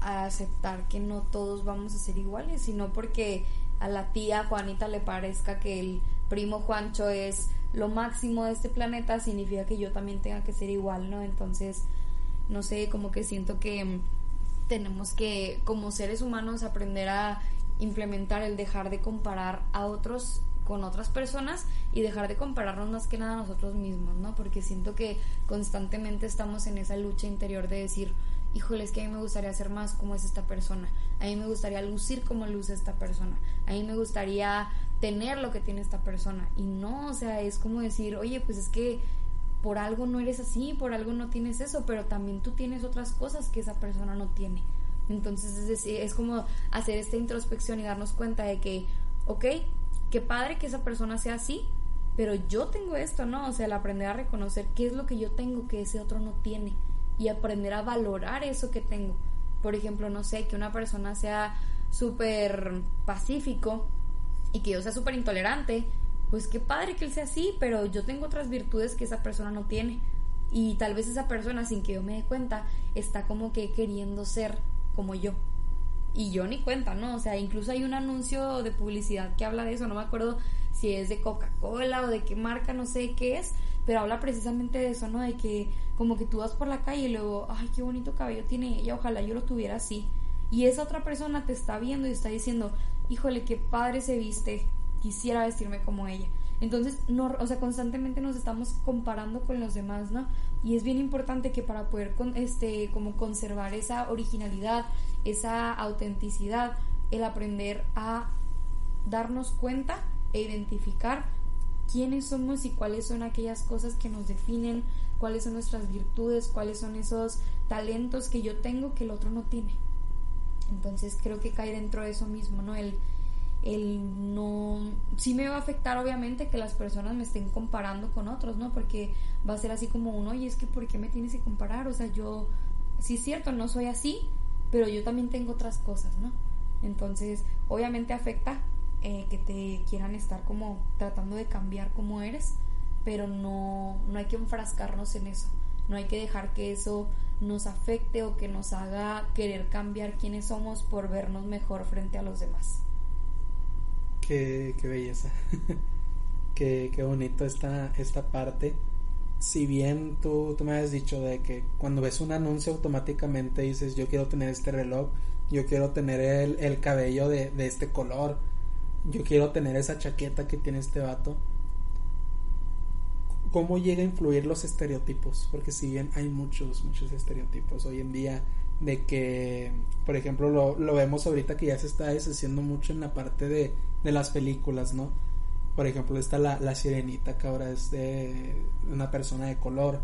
a aceptar que no todos vamos a ser iguales, sino porque a la tía Juanita le parezca que el primo Juancho es lo máximo de este planeta, significa que yo también tenga que ser igual, ¿no? Entonces, no sé, como que siento que tenemos que, como seres humanos, aprender a implementar el dejar de comparar a otros con otras personas y dejar de compararnos más que nada a nosotros mismos, ¿no? Porque siento que constantemente estamos en esa lucha interior de decir, híjole, es que a mí me gustaría ser más como es esta persona, a mí me gustaría lucir como luce esta persona, a mí me gustaría tener lo que tiene esta persona y no, o sea, es como decir, oye, pues es que por algo no eres así, por algo no tienes eso, pero también tú tienes otras cosas que esa persona no tiene. Entonces es, decir, es como hacer esta introspección y darnos cuenta de que, ok, qué padre que esa persona sea así, pero yo tengo esto, ¿no? O sea, el aprender a reconocer qué es lo que yo tengo que ese otro no tiene y aprender a valorar eso que tengo. Por ejemplo, no sé, que una persona sea súper pacífico y que yo sea súper intolerante, pues qué padre que él sea así, pero yo tengo otras virtudes que esa persona no tiene. Y tal vez esa persona, sin que yo me dé cuenta, está como que queriendo ser como yo y yo ni cuenta, ¿no? O sea, incluso hay un anuncio de publicidad que habla de eso, no me acuerdo si es de Coca-Cola o de qué marca, no sé qué es, pero habla precisamente de eso, ¿no? De que como que tú vas por la calle y luego, ay, qué bonito cabello tiene ella, ojalá yo lo tuviera así. Y esa otra persona te está viendo y está diciendo, híjole, qué padre se viste, quisiera vestirme como ella. Entonces, no, o sea, constantemente nos estamos comparando con los demás, ¿no? Y es bien importante que para poder este como conservar esa originalidad, esa autenticidad, el aprender a darnos cuenta e identificar quiénes somos y cuáles son aquellas cosas que nos definen, cuáles son nuestras virtudes, cuáles son esos talentos que yo tengo que el otro no tiene. Entonces creo que cae dentro de eso mismo, ¿no? El, el no sí me va a afectar obviamente que las personas me estén comparando con otros, ¿no? Porque va a ser así como uno, y es que ¿por qué me tienes que comparar? O sea, yo sí es cierto, no soy así, pero yo también tengo otras cosas, ¿no? Entonces, obviamente afecta eh, que te quieran estar como tratando de cambiar como eres, pero no, no hay que enfrascarnos en eso, no hay que dejar que eso nos afecte o que nos haga querer cambiar quiénes somos por vernos mejor frente a los demás. Qué, belleza, qué, qué bonito esta, esta parte si bien tú, tú me has dicho de que cuando ves un anuncio automáticamente dices yo quiero tener este reloj, yo quiero tener el, el cabello de, de, este color, yo quiero tener esa chaqueta que tiene este vato. ¿Cómo llega a influir los estereotipos? Porque si bien hay muchos, muchos estereotipos hoy en día de que, por ejemplo, lo, lo vemos ahorita que ya se está deshaciendo mucho en la parte de, de las películas, ¿no? Por ejemplo, está la, la sirenita que ahora es de una persona de color.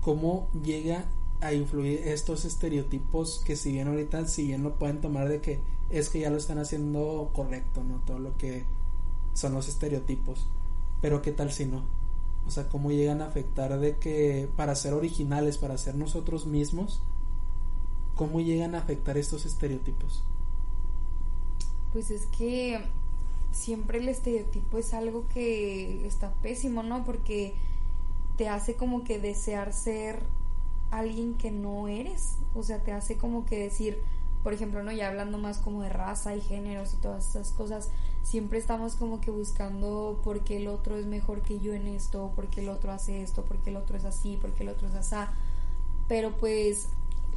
¿Cómo llega a influir estos estereotipos que si bien ahorita si bien lo pueden tomar de que es que ya lo están haciendo correcto, ¿no? Todo lo que son los estereotipos. Pero qué tal si no? O sea, cómo llegan a afectar de que para ser originales, para ser nosotros mismos, cómo llegan a afectar estos estereotipos. Pues es que siempre el estereotipo es algo que está pésimo, ¿no? Porque te hace como que desear ser alguien que no eres. O sea, te hace como que decir, por ejemplo, ¿no? Ya hablando más como de raza y géneros y todas esas cosas, siempre estamos como que buscando por qué el otro es mejor que yo en esto, por qué el otro hace esto, por qué el otro es así, por qué el otro es así. Pero pues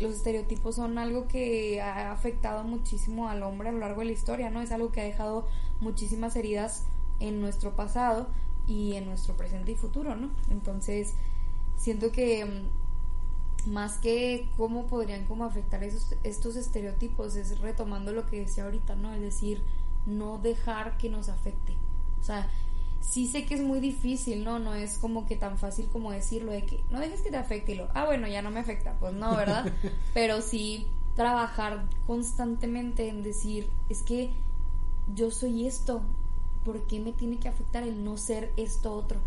los estereotipos son algo que ha afectado muchísimo al hombre a lo largo de la historia, ¿no? Es algo que ha dejado muchísimas heridas en nuestro pasado y en nuestro presente y futuro, ¿no? Entonces, siento que mm, más que cómo podrían como afectar esos, estos estereotipos es retomando lo que decía ahorita, ¿no? Es decir, no dejar que nos afecte. O sea, sí sé que es muy difícil, ¿no? No es como que tan fácil como decirlo de que no dejes que te afecte y lo, ah, bueno, ya no me afecta, pues no, ¿verdad? Pero sí trabajar constantemente en decir, es que yo soy esto, ¿por qué me tiene que afectar el no ser esto otro?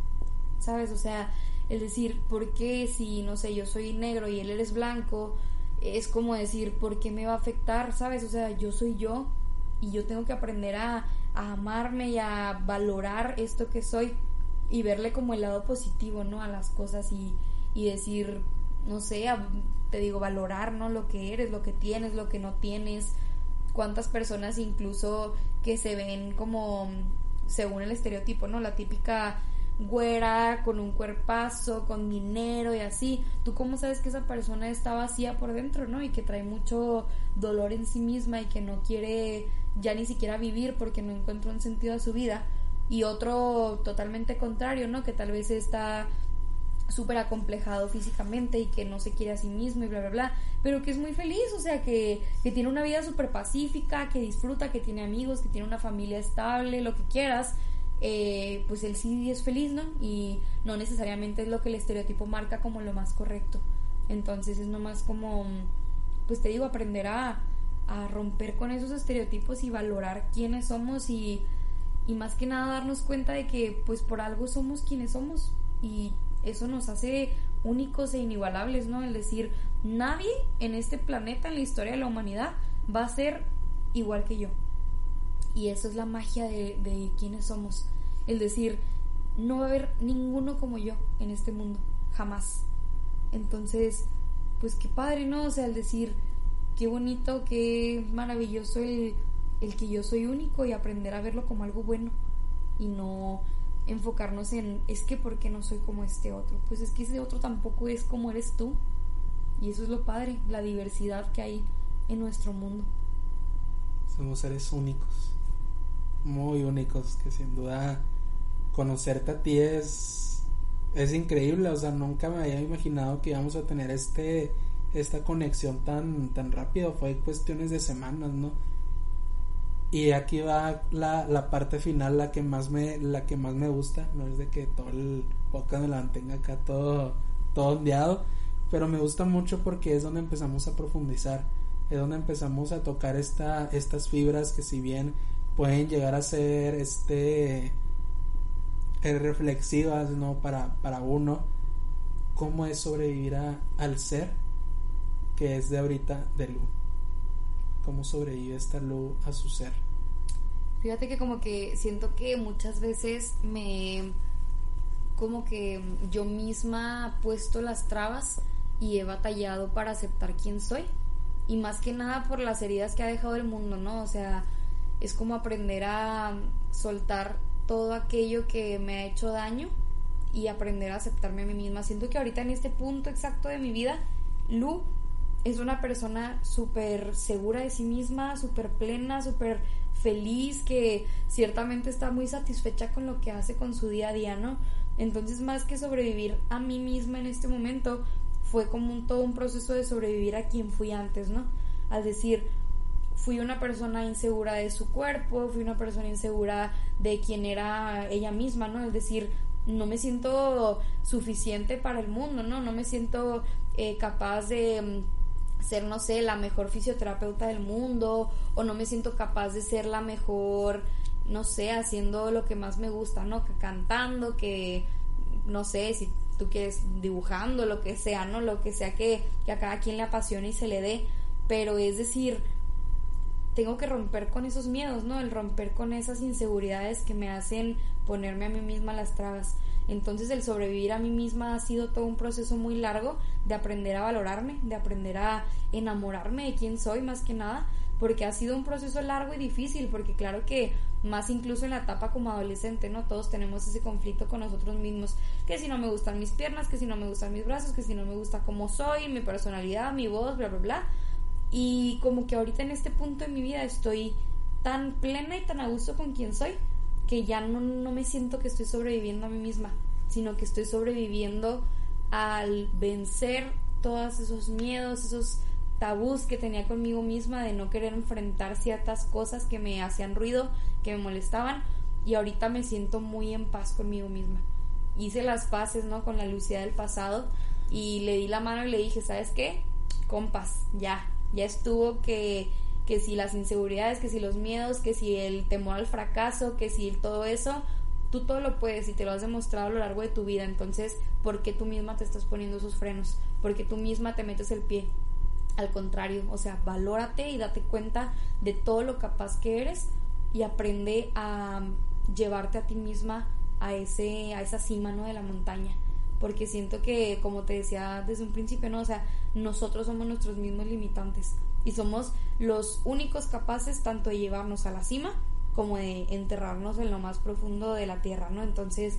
¿Sabes? O sea, el decir, ¿por qué si, no sé, yo soy negro y él eres blanco? Es como decir, ¿por qué me va a afectar? ¿Sabes? O sea, yo soy yo y yo tengo que aprender a a amarme y a valorar esto que soy y verle como el lado positivo, ¿no? A las cosas y, y decir, no sé, te digo, valorar, ¿no? Lo que eres, lo que tienes, lo que no tienes. Cuántas personas incluso que se ven como según el estereotipo, ¿no? La típica güera, con un cuerpazo, con dinero y así. ¿Tú cómo sabes que esa persona está vacía por dentro, ¿no? Y que trae mucho dolor en sí misma y que no quiere ya ni siquiera vivir porque no encuentra un sentido a su vida. Y otro totalmente contrario, ¿no? Que tal vez está súper acomplejado físicamente y que no se quiere a sí mismo y bla, bla, bla, pero que es muy feliz, o sea, que, que tiene una vida súper pacífica, que disfruta, que tiene amigos, que tiene una familia estable, lo que quieras, eh, pues él sí es feliz, ¿no? Y no necesariamente es lo que el estereotipo marca como lo más correcto. Entonces es nomás como, pues te digo, aprender a, a romper con esos estereotipos y valorar quiénes somos y, y más que nada darnos cuenta de que pues por algo somos quienes somos y eso nos hace únicos e inigualables, ¿no? Es decir, nadie en este planeta, en la historia de la humanidad, va a ser igual que yo. Y eso es la magia de, de quiénes somos el decir, no va a haber ninguno como yo en este mundo, jamás. Entonces, pues qué padre, ¿no? O sea, el decir, qué bonito, qué maravilloso el, el que yo soy único y aprender a verlo como algo bueno y no enfocarnos en, es que ¿por qué no soy como este otro? Pues es que ese otro tampoco es como eres tú. Y eso es lo padre, la diversidad que hay en nuestro mundo. Somos seres únicos, muy únicos, que sin duda conocerte a ti es, es increíble, o sea, nunca me había imaginado que íbamos a tener este, esta conexión tan, tan rápido, fue cuestiones de semanas, ¿no? Y aquí va la, la parte final, la que más me, la que más me gusta, no es de que todo el podcast me la mantenga acá todo, todo ondeado, pero me gusta mucho porque es donde empezamos a profundizar, es donde empezamos a tocar esta, estas fibras que si bien pueden llegar a ser este reflexivas, ¿no? Para, para uno, cómo es sobrevivir al ser que es de ahorita de Lu. Cómo sobrevive esta Lu a su ser. Fíjate que como que siento que muchas veces me como que yo misma he puesto las trabas y he batallado para aceptar quién soy. Y más que nada por las heridas que ha dejado el mundo, ¿no? O sea, es como aprender a soltar todo aquello que me ha hecho daño y aprender a aceptarme a mí misma. Siento que ahorita en este punto exacto de mi vida, Lu es una persona súper segura de sí misma, súper plena, súper feliz, que ciertamente está muy satisfecha con lo que hace con su día a día, ¿no? Entonces, más que sobrevivir a mí misma en este momento, fue como un, todo un proceso de sobrevivir a quien fui antes, ¿no? Al decir, fui una persona insegura de su cuerpo, fui una persona insegura de quién era ella misma, ¿no? Es decir, no me siento suficiente para el mundo, ¿no? No me siento eh, capaz de mm, ser, no sé, la mejor fisioterapeuta del mundo, o no me siento capaz de ser la mejor, no sé, haciendo lo que más me gusta, ¿no? Que cantando, que no sé, si tú quieres dibujando, lo que sea, ¿no? Lo que sea que, que a cada quien le apasione y se le dé, pero es decir, tengo que romper con esos miedos, ¿no? El romper con esas inseguridades que me hacen ponerme a mí misma las trabas. Entonces el sobrevivir a mí misma ha sido todo un proceso muy largo de aprender a valorarme, de aprender a enamorarme de quién soy más que nada, porque ha sido un proceso largo y difícil, porque claro que más incluso en la etapa como adolescente, ¿no? Todos tenemos ese conflicto con nosotros mismos, que si no me gustan mis piernas, que si no me gustan mis brazos, que si no me gusta cómo soy, mi personalidad, mi voz, bla, bla, bla. Y como que ahorita en este punto de mi vida estoy tan plena y tan a gusto con quien soy, que ya no, no me siento que estoy sobreviviendo a mí misma, sino que estoy sobreviviendo al vencer todos esos miedos, esos tabús que tenía conmigo misma de no querer enfrentar ciertas cosas que me hacían ruido, que me molestaban y ahorita me siento muy en paz conmigo misma. Hice las paces, ¿no? Con la Lucía del pasado y le di la mano y le dije, ¿sabes qué? Compas, ya, ya estuvo que que si las inseguridades, que si los miedos, que si el temor al fracaso, que si todo eso, tú todo lo puedes y te lo has demostrado a lo largo de tu vida. Entonces, ¿por qué tú misma te estás poniendo esos frenos? ¿Por qué tú misma te metes el pie? Al contrario, o sea, valórate y date cuenta de todo lo capaz que eres y aprende a llevarte a ti misma a ese a esa cima, ¿no? de la montaña, porque siento que como te decía desde un principio, no, o sea, nosotros somos nuestros mismos limitantes y somos los únicos capaces tanto de llevarnos a la cima como de enterrarnos en lo más profundo de la tierra, ¿no? Entonces,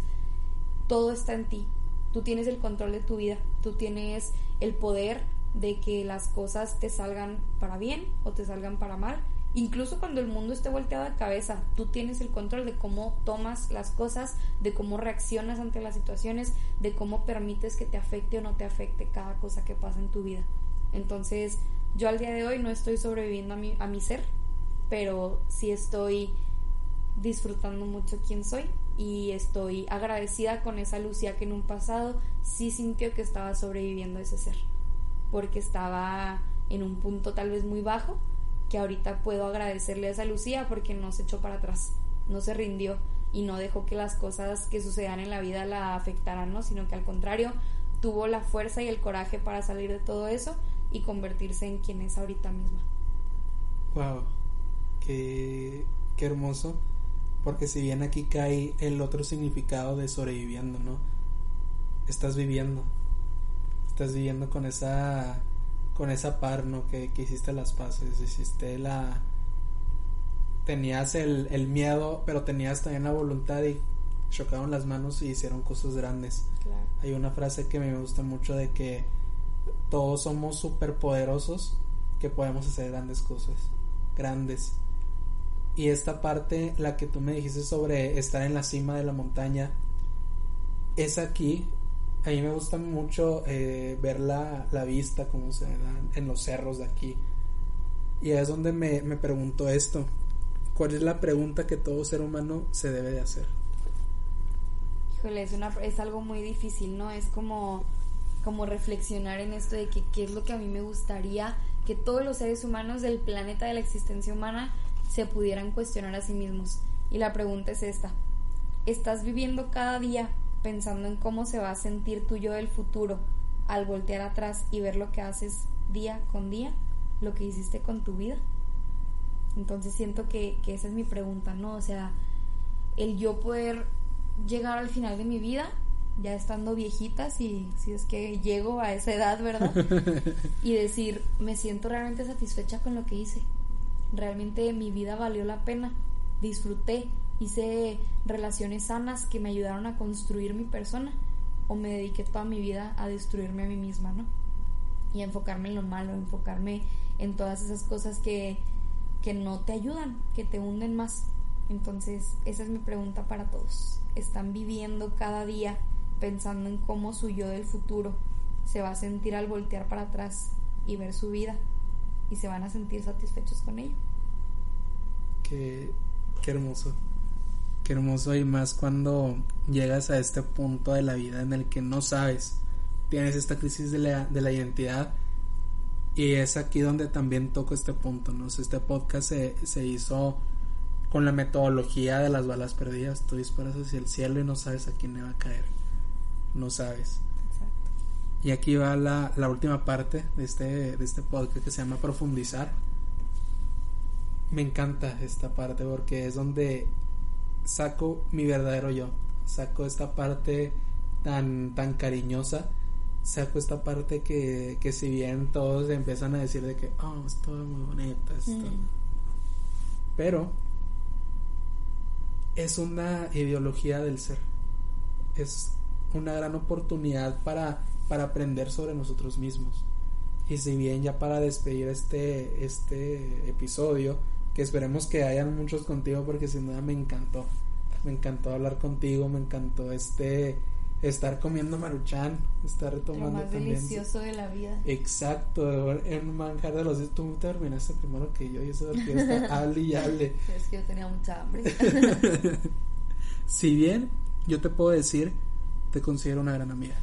todo está en ti. Tú tienes el control de tu vida, tú tienes el poder de que las cosas te salgan para bien o te salgan para mal. Incluso cuando el mundo esté volteado de cabeza, tú tienes el control de cómo tomas las cosas, de cómo reaccionas ante las situaciones, de cómo permites que te afecte o no te afecte cada cosa que pasa en tu vida. Entonces, yo al día de hoy no estoy sobreviviendo a mi, a mi ser, pero sí estoy disfrutando mucho quién soy y estoy agradecida con esa Lucía que en un pasado sí sintió que estaba sobreviviendo a ese ser, porque estaba en un punto tal vez muy bajo, que ahorita puedo agradecerle a esa Lucía porque no se echó para atrás, no se rindió y no dejó que las cosas que sucedan en la vida la afectaran, ¿no? sino que al contrario tuvo la fuerza y el coraje para salir de todo eso y convertirse en quien es ahorita misma. Wow, qué, qué hermoso, porque si bien aquí cae el otro significado de sobreviviendo, ¿no? Estás viviendo, estás viviendo con esa, con esa par, ¿no? Que, que hiciste las paces, hiciste la... Tenías el, el miedo, pero tenías también la voluntad y chocaron las manos y hicieron cosas grandes. Hay una frase que me gusta mucho de que todos somos súper poderosos que podemos hacer grandes cosas, grandes. Y esta parte, la que tú me dijiste sobre estar en la cima de la montaña, es aquí. A mí me gusta mucho eh, ver la, la, vista, como se da en los cerros de aquí. Y es donde me, me pregunto esto. ¿Cuál es la pregunta que todo ser humano se debe de hacer? Híjole, es, una, es algo muy difícil, ¿no? Es como como reflexionar en esto de que qué es lo que a mí me gustaría que todos los seres humanos del planeta de la existencia humana se pudieran cuestionar a sí mismos. Y la pregunta es esta. ¿Estás viviendo cada día pensando en cómo se va a sentir tu yo del futuro al voltear atrás y ver lo que haces día con día, lo que hiciste con tu vida? Entonces siento que, que esa es mi pregunta, ¿no? O sea, el yo poder llegar al final de mi vida ya estando viejitas y si es que llego a esa edad, ¿verdad? y decir, me siento realmente satisfecha con lo que hice. Realmente mi vida valió la pena. Disfruté, hice relaciones sanas que me ayudaron a construir mi persona o me dediqué toda mi vida a destruirme a mí misma, ¿no? Y enfocarme en lo malo, enfocarme en todas esas cosas que, que no te ayudan, que te hunden más. Entonces, esa es mi pregunta para todos. ¿Están viviendo cada día pensando en cómo su yo del futuro se va a sentir al voltear para atrás y ver su vida y se van a sentir satisfechos con ello. Qué, qué hermoso. Qué hermoso y más cuando llegas a este punto de la vida en el que no sabes, tienes esta crisis de la, de la identidad y es aquí donde también toco este punto, ¿no? Este podcast se, se hizo con la metodología de las balas perdidas. Tú disparas hacia el cielo y no sabes a quién le va a caer no sabes. Y aquí va la, la última parte de este, de este podcast que se llama Profundizar. Me encanta esta parte porque es donde saco mi verdadero yo. Saco esta parte tan, tan cariñosa. Saco esta parte que, que si bien todos empiezan a decir de que, oh, es todo muy bonito. Mm. Pero es una ideología del ser. Es una gran oportunidad para para aprender sobre nosotros mismos. Y si bien ya para despedir este, este episodio, que esperemos que hayan muchos contigo porque sin duda me encantó. Me encantó hablar contigo, me encantó este estar comiendo maruchan, estar retomando Lo más delicioso de la vida. Exacto, en manjar de los tú terminaste primero que yo y eso que está hable y hable. Es que yo tenía mucha hambre. si bien yo te puedo decir, te considero una gran amiga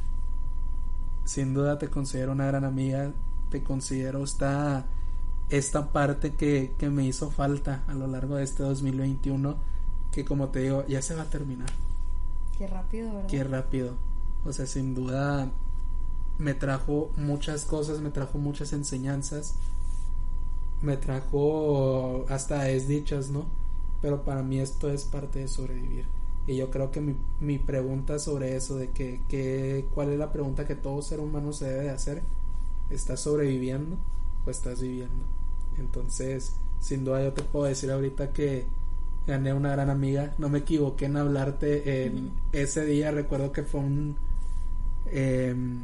sin duda te considero una gran amiga, te considero esta, esta parte que, que me hizo falta a lo largo de este 2021, que como te digo, ya se va a terminar. Qué rápido, ¿verdad? Qué rápido. O sea, sin duda me trajo muchas cosas, me trajo muchas enseñanzas, me trajo hasta desdichas, ¿no? Pero para mí esto es parte de sobrevivir. Y yo creo que mi, mi pregunta sobre eso, de que, que, cuál es la pregunta que todo ser humano se debe de hacer, ¿estás sobreviviendo o estás viviendo? Entonces, sin duda yo te puedo decir ahorita que gané una gran amiga, no me equivoqué en hablarte en ese día, recuerdo que fue un, em,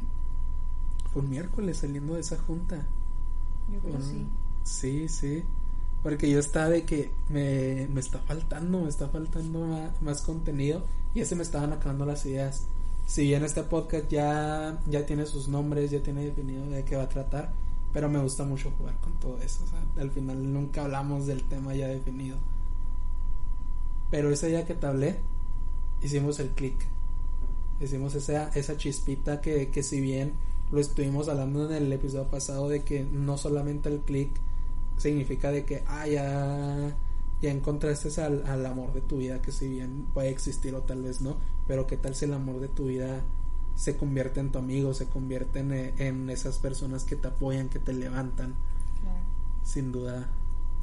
fue un miércoles saliendo de esa junta. Yo creo sí. Sí, sí. Porque yo estaba de que me, me está faltando, me está faltando más, contenido y ese me estaban acabando las ideas. Si bien este podcast ya, ya tiene sus nombres, ya tiene definido de qué va a tratar, pero me gusta mucho jugar con todo eso. Al final nunca hablamos del tema ya definido. Pero ese día que te hablé, hicimos el clic. Hicimos esa, esa chispita que, que si bien lo estuvimos hablando en el episodio pasado de que no solamente el clic significa de que, ah, ya, ya encontraste al, al, amor de tu vida, que si bien puede existir o tal vez no, pero qué tal si el amor de tu vida se convierte en tu amigo, se convierte en, en esas personas que te apoyan, que te levantan. Sin duda.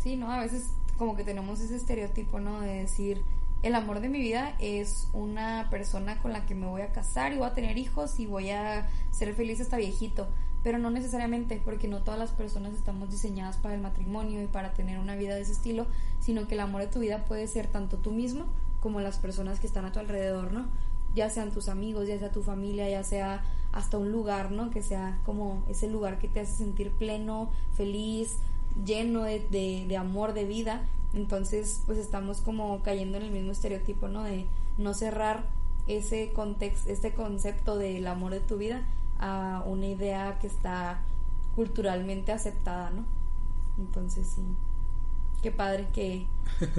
Sí, ¿no? A veces como que tenemos ese estereotipo, ¿no? De decir, el amor de mi vida es una persona con la que me voy a casar y voy a tener hijos y voy a ser feliz hasta viejito pero no necesariamente porque no todas las personas estamos diseñadas para el matrimonio y para tener una vida de ese estilo, sino que el amor de tu vida puede ser tanto tú mismo como las personas que están a tu alrededor, ¿no? Ya sean tus amigos, ya sea tu familia, ya sea hasta un lugar, ¿no? Que sea como ese lugar que te hace sentir pleno, feliz, lleno de, de, de amor, de vida. Entonces, pues estamos como cayendo en el mismo estereotipo, ¿no? De no cerrar ese contexto, este concepto del amor de tu vida a una idea que está culturalmente aceptada, ¿no? Entonces sí, qué padre que,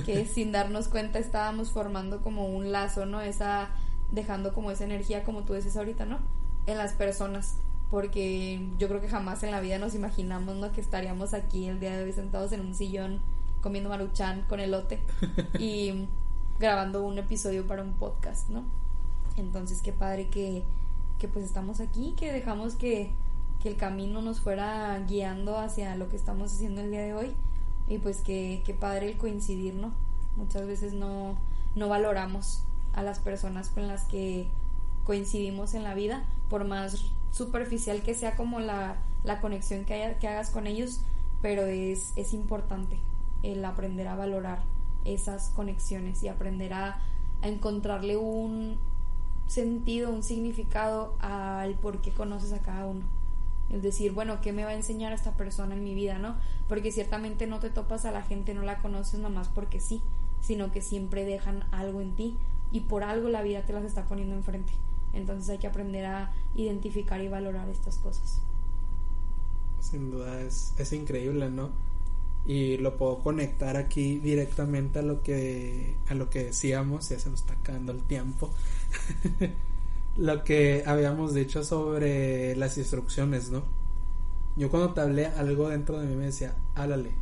que sin darnos cuenta estábamos formando como un lazo, ¿no? Esa, dejando como esa energía, como tú dices ahorita, ¿no? En las personas, porque yo creo que jamás en la vida nos imaginamos, ¿no? Que estaríamos aquí el día de hoy sentados en un sillón comiendo maruchan con elote y grabando un episodio para un podcast, ¿no? Entonces qué padre que que pues estamos aquí, que dejamos que, que el camino nos fuera guiando hacia lo que estamos haciendo el día de hoy y pues que, que padre el coincidir, ¿no? Muchas veces no, no valoramos a las personas con las que coincidimos en la vida, por más superficial que sea como la, la conexión que, haya, que hagas con ellos, pero es, es importante el aprender a valorar esas conexiones y aprender a, a encontrarle un, sentido, un significado al por qué conoces a cada uno. Es decir, bueno, ¿qué me va a enseñar esta persona en mi vida, no? Porque ciertamente no te topas a la gente, no la conoces nomás porque sí, sino que siempre dejan algo en ti y por algo la vida te las está poniendo enfrente. Entonces hay que aprender a identificar y valorar estas cosas. Sin duda es, es increíble, ¿no? Y lo puedo conectar aquí directamente a lo que a lo que decíamos ya se nos está acabando el tiempo. Lo que habíamos dicho sobre las instrucciones no yo cuando te hablé algo dentro de mí me decía álale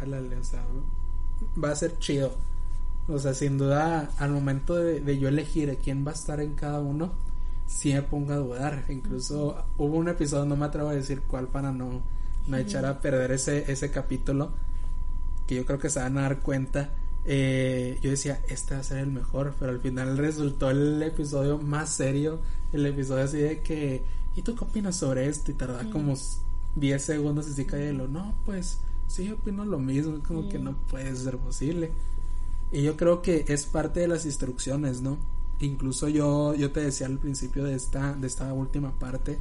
álale o sea va a ser chido. O sea sin duda al momento de, de yo elegir quién va a estar en cada uno sí me pongo a dudar. Incluso hubo un episodio, no me atrevo a decir cuál para no, no echar a perder ese, ese capítulo, que yo creo que se van a dar cuenta. Eh, yo decía, este va a ser el mejor, pero al final resultó el episodio más serio, el episodio así de que, ¿y tú qué opinas sobre esto? Y tarda como 10 segundos y sí cae lo, no, pues sí, opino lo mismo, como que no puede ser posible. Y yo creo que es parte de las instrucciones, ¿no? Incluso yo, yo te decía al principio de esta, de esta última parte,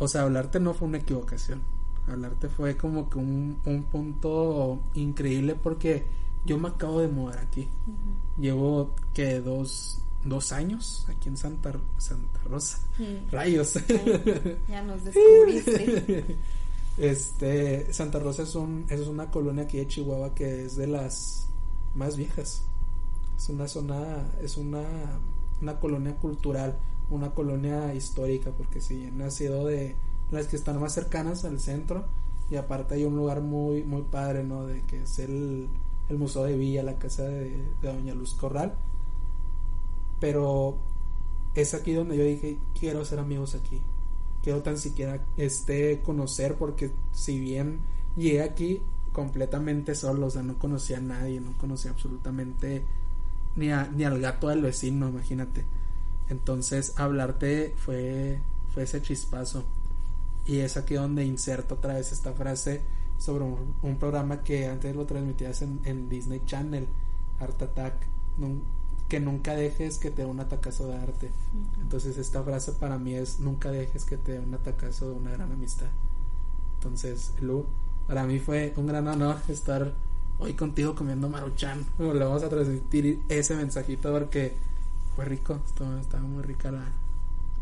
o sea, hablarte no fue una equivocación, hablarte fue como que un, un punto increíble porque yo me acabo de mudar aquí. Llevo que dos, dos años aquí en Santa, Santa Rosa. Rayos. ya nos descubriste. Este, Santa Rosa es, un, es una colonia aquí de Chihuahua que es de las más viejas. Es una zona, es una, una colonia cultural, una colonia histórica, porque sí, ha nacido de las que están más cercanas al centro y aparte hay un lugar muy, muy padre, ¿no? De que es el, el Museo de Villa, la casa de, de Doña Luz Corral. Pero es aquí donde yo dije, quiero ser amigos aquí quiero tan siquiera este conocer porque si bien llegué aquí completamente solo, o sea, no conocía a nadie, no conocía absolutamente ni, ni al gato del vecino, imagínate. Entonces, hablarte fue, fue ese chispazo. Y es aquí donde inserto otra vez esta frase sobre un, programa que antes lo transmitías en, en Disney Channel, Art Attack que nunca dejes que te dé un atacazo de arte. Entonces esta frase para mí es nunca dejes que te dé un atacazo de una gran amistad. Entonces, Lu, para mí fue un gran honor estar hoy contigo comiendo maruchan. Le vamos a transmitir ese mensajito porque fue rico, estaba, muy rica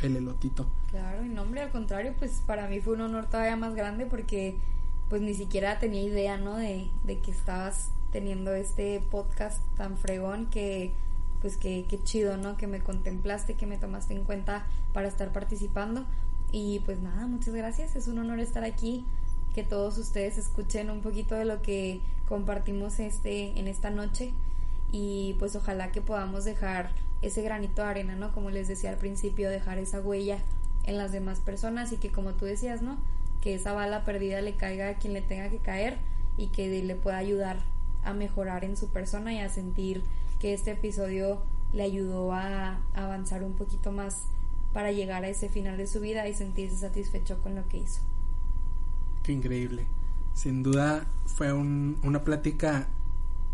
el elotito. Claro, y nombre al contrario, pues para mí fue un honor todavía más grande porque pues ni siquiera tenía idea, ¿no? De, de que estabas teniendo este podcast tan fregón que pues qué, qué chido, ¿no? Que me contemplaste, que me tomaste en cuenta para estar participando. Y pues nada, muchas gracias. Es un honor estar aquí, que todos ustedes escuchen un poquito de lo que compartimos este, en esta noche. Y pues ojalá que podamos dejar ese granito de arena, ¿no? Como les decía al principio, dejar esa huella en las demás personas y que como tú decías, ¿no? Que esa bala perdida le caiga a quien le tenga que caer y que le pueda ayudar a mejorar en su persona y a sentir que este episodio le ayudó a avanzar un poquito más para llegar a ese final de su vida y sentirse satisfecho con lo que hizo. Qué increíble. Sin duda fue una plática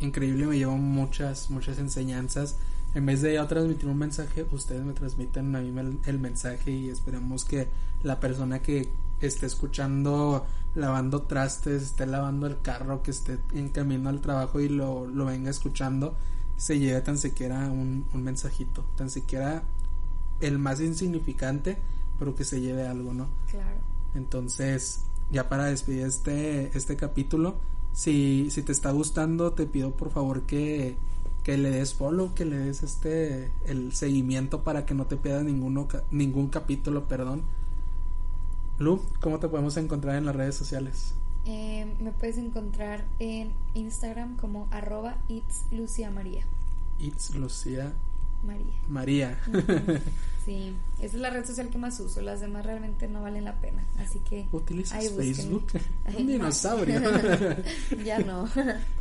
increíble, me llevó muchas, muchas enseñanzas. En vez de yo transmitir un mensaje, ustedes me transmiten a mí el, mensaje y esperemos que la persona que esté escuchando lavando trastes, esté lavando el carro, que esté en camino al trabajo y lo, lo venga escuchando, se lleve tan siquiera un, un mensajito, tan siquiera el más insignificante, pero que se lleve algo, ¿no? Claro. Entonces, ya para despedir este, este capítulo, si, si te está gustando, te pido por favor que, que le des follow, que le des este el seguimiento para que no te pierdas ninguno, ningún capítulo, perdón. Lu, ¿cómo te podemos encontrar en las redes sociales? Eh, me puedes encontrar en Instagram como arroba It's Lucia María. It's Lucia María. María. sí, esa es la red social que más uso. Las demás realmente no valen la pena. Así que. ¿Utilizas Facebook? Un dinosaurio. ya no.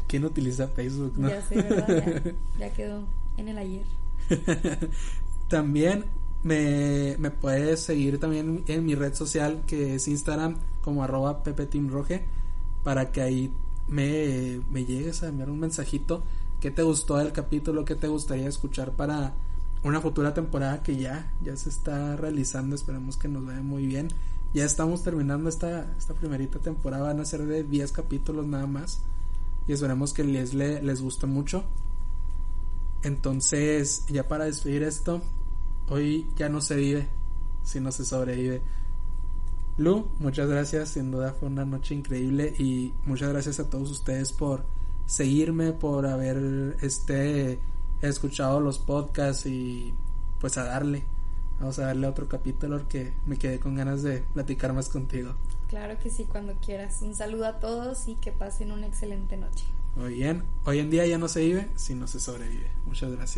¿Quién utiliza Facebook? Ya sé, ¿verdad? Ya, ya quedó en el ayer. También me, me puedes seguir también en mi red social que es Instagram como arroba pepetimroje para que ahí me, me llegues a enviar un mensajito qué te gustó del capítulo, qué te gustaría escuchar para una futura temporada que ya, ya se está realizando, esperemos que nos vaya muy bien. Ya estamos terminando esta, esta primerita temporada, van a ser de 10 capítulos nada más y esperemos que les, les guste mucho. Entonces, ya para despedir esto, hoy ya no se vive, sino se sobrevive. Lu, muchas gracias, sin duda fue una noche increíble y muchas gracias a todos ustedes por seguirme, por haber este escuchado los podcasts y pues a darle. Vamos a darle otro capítulo porque me quedé con ganas de platicar más contigo. Claro que sí, cuando quieras. Un saludo a todos y que pasen una excelente noche. Muy bien. Hoy en día ya no se vive, sino se sobrevive. Muchas gracias.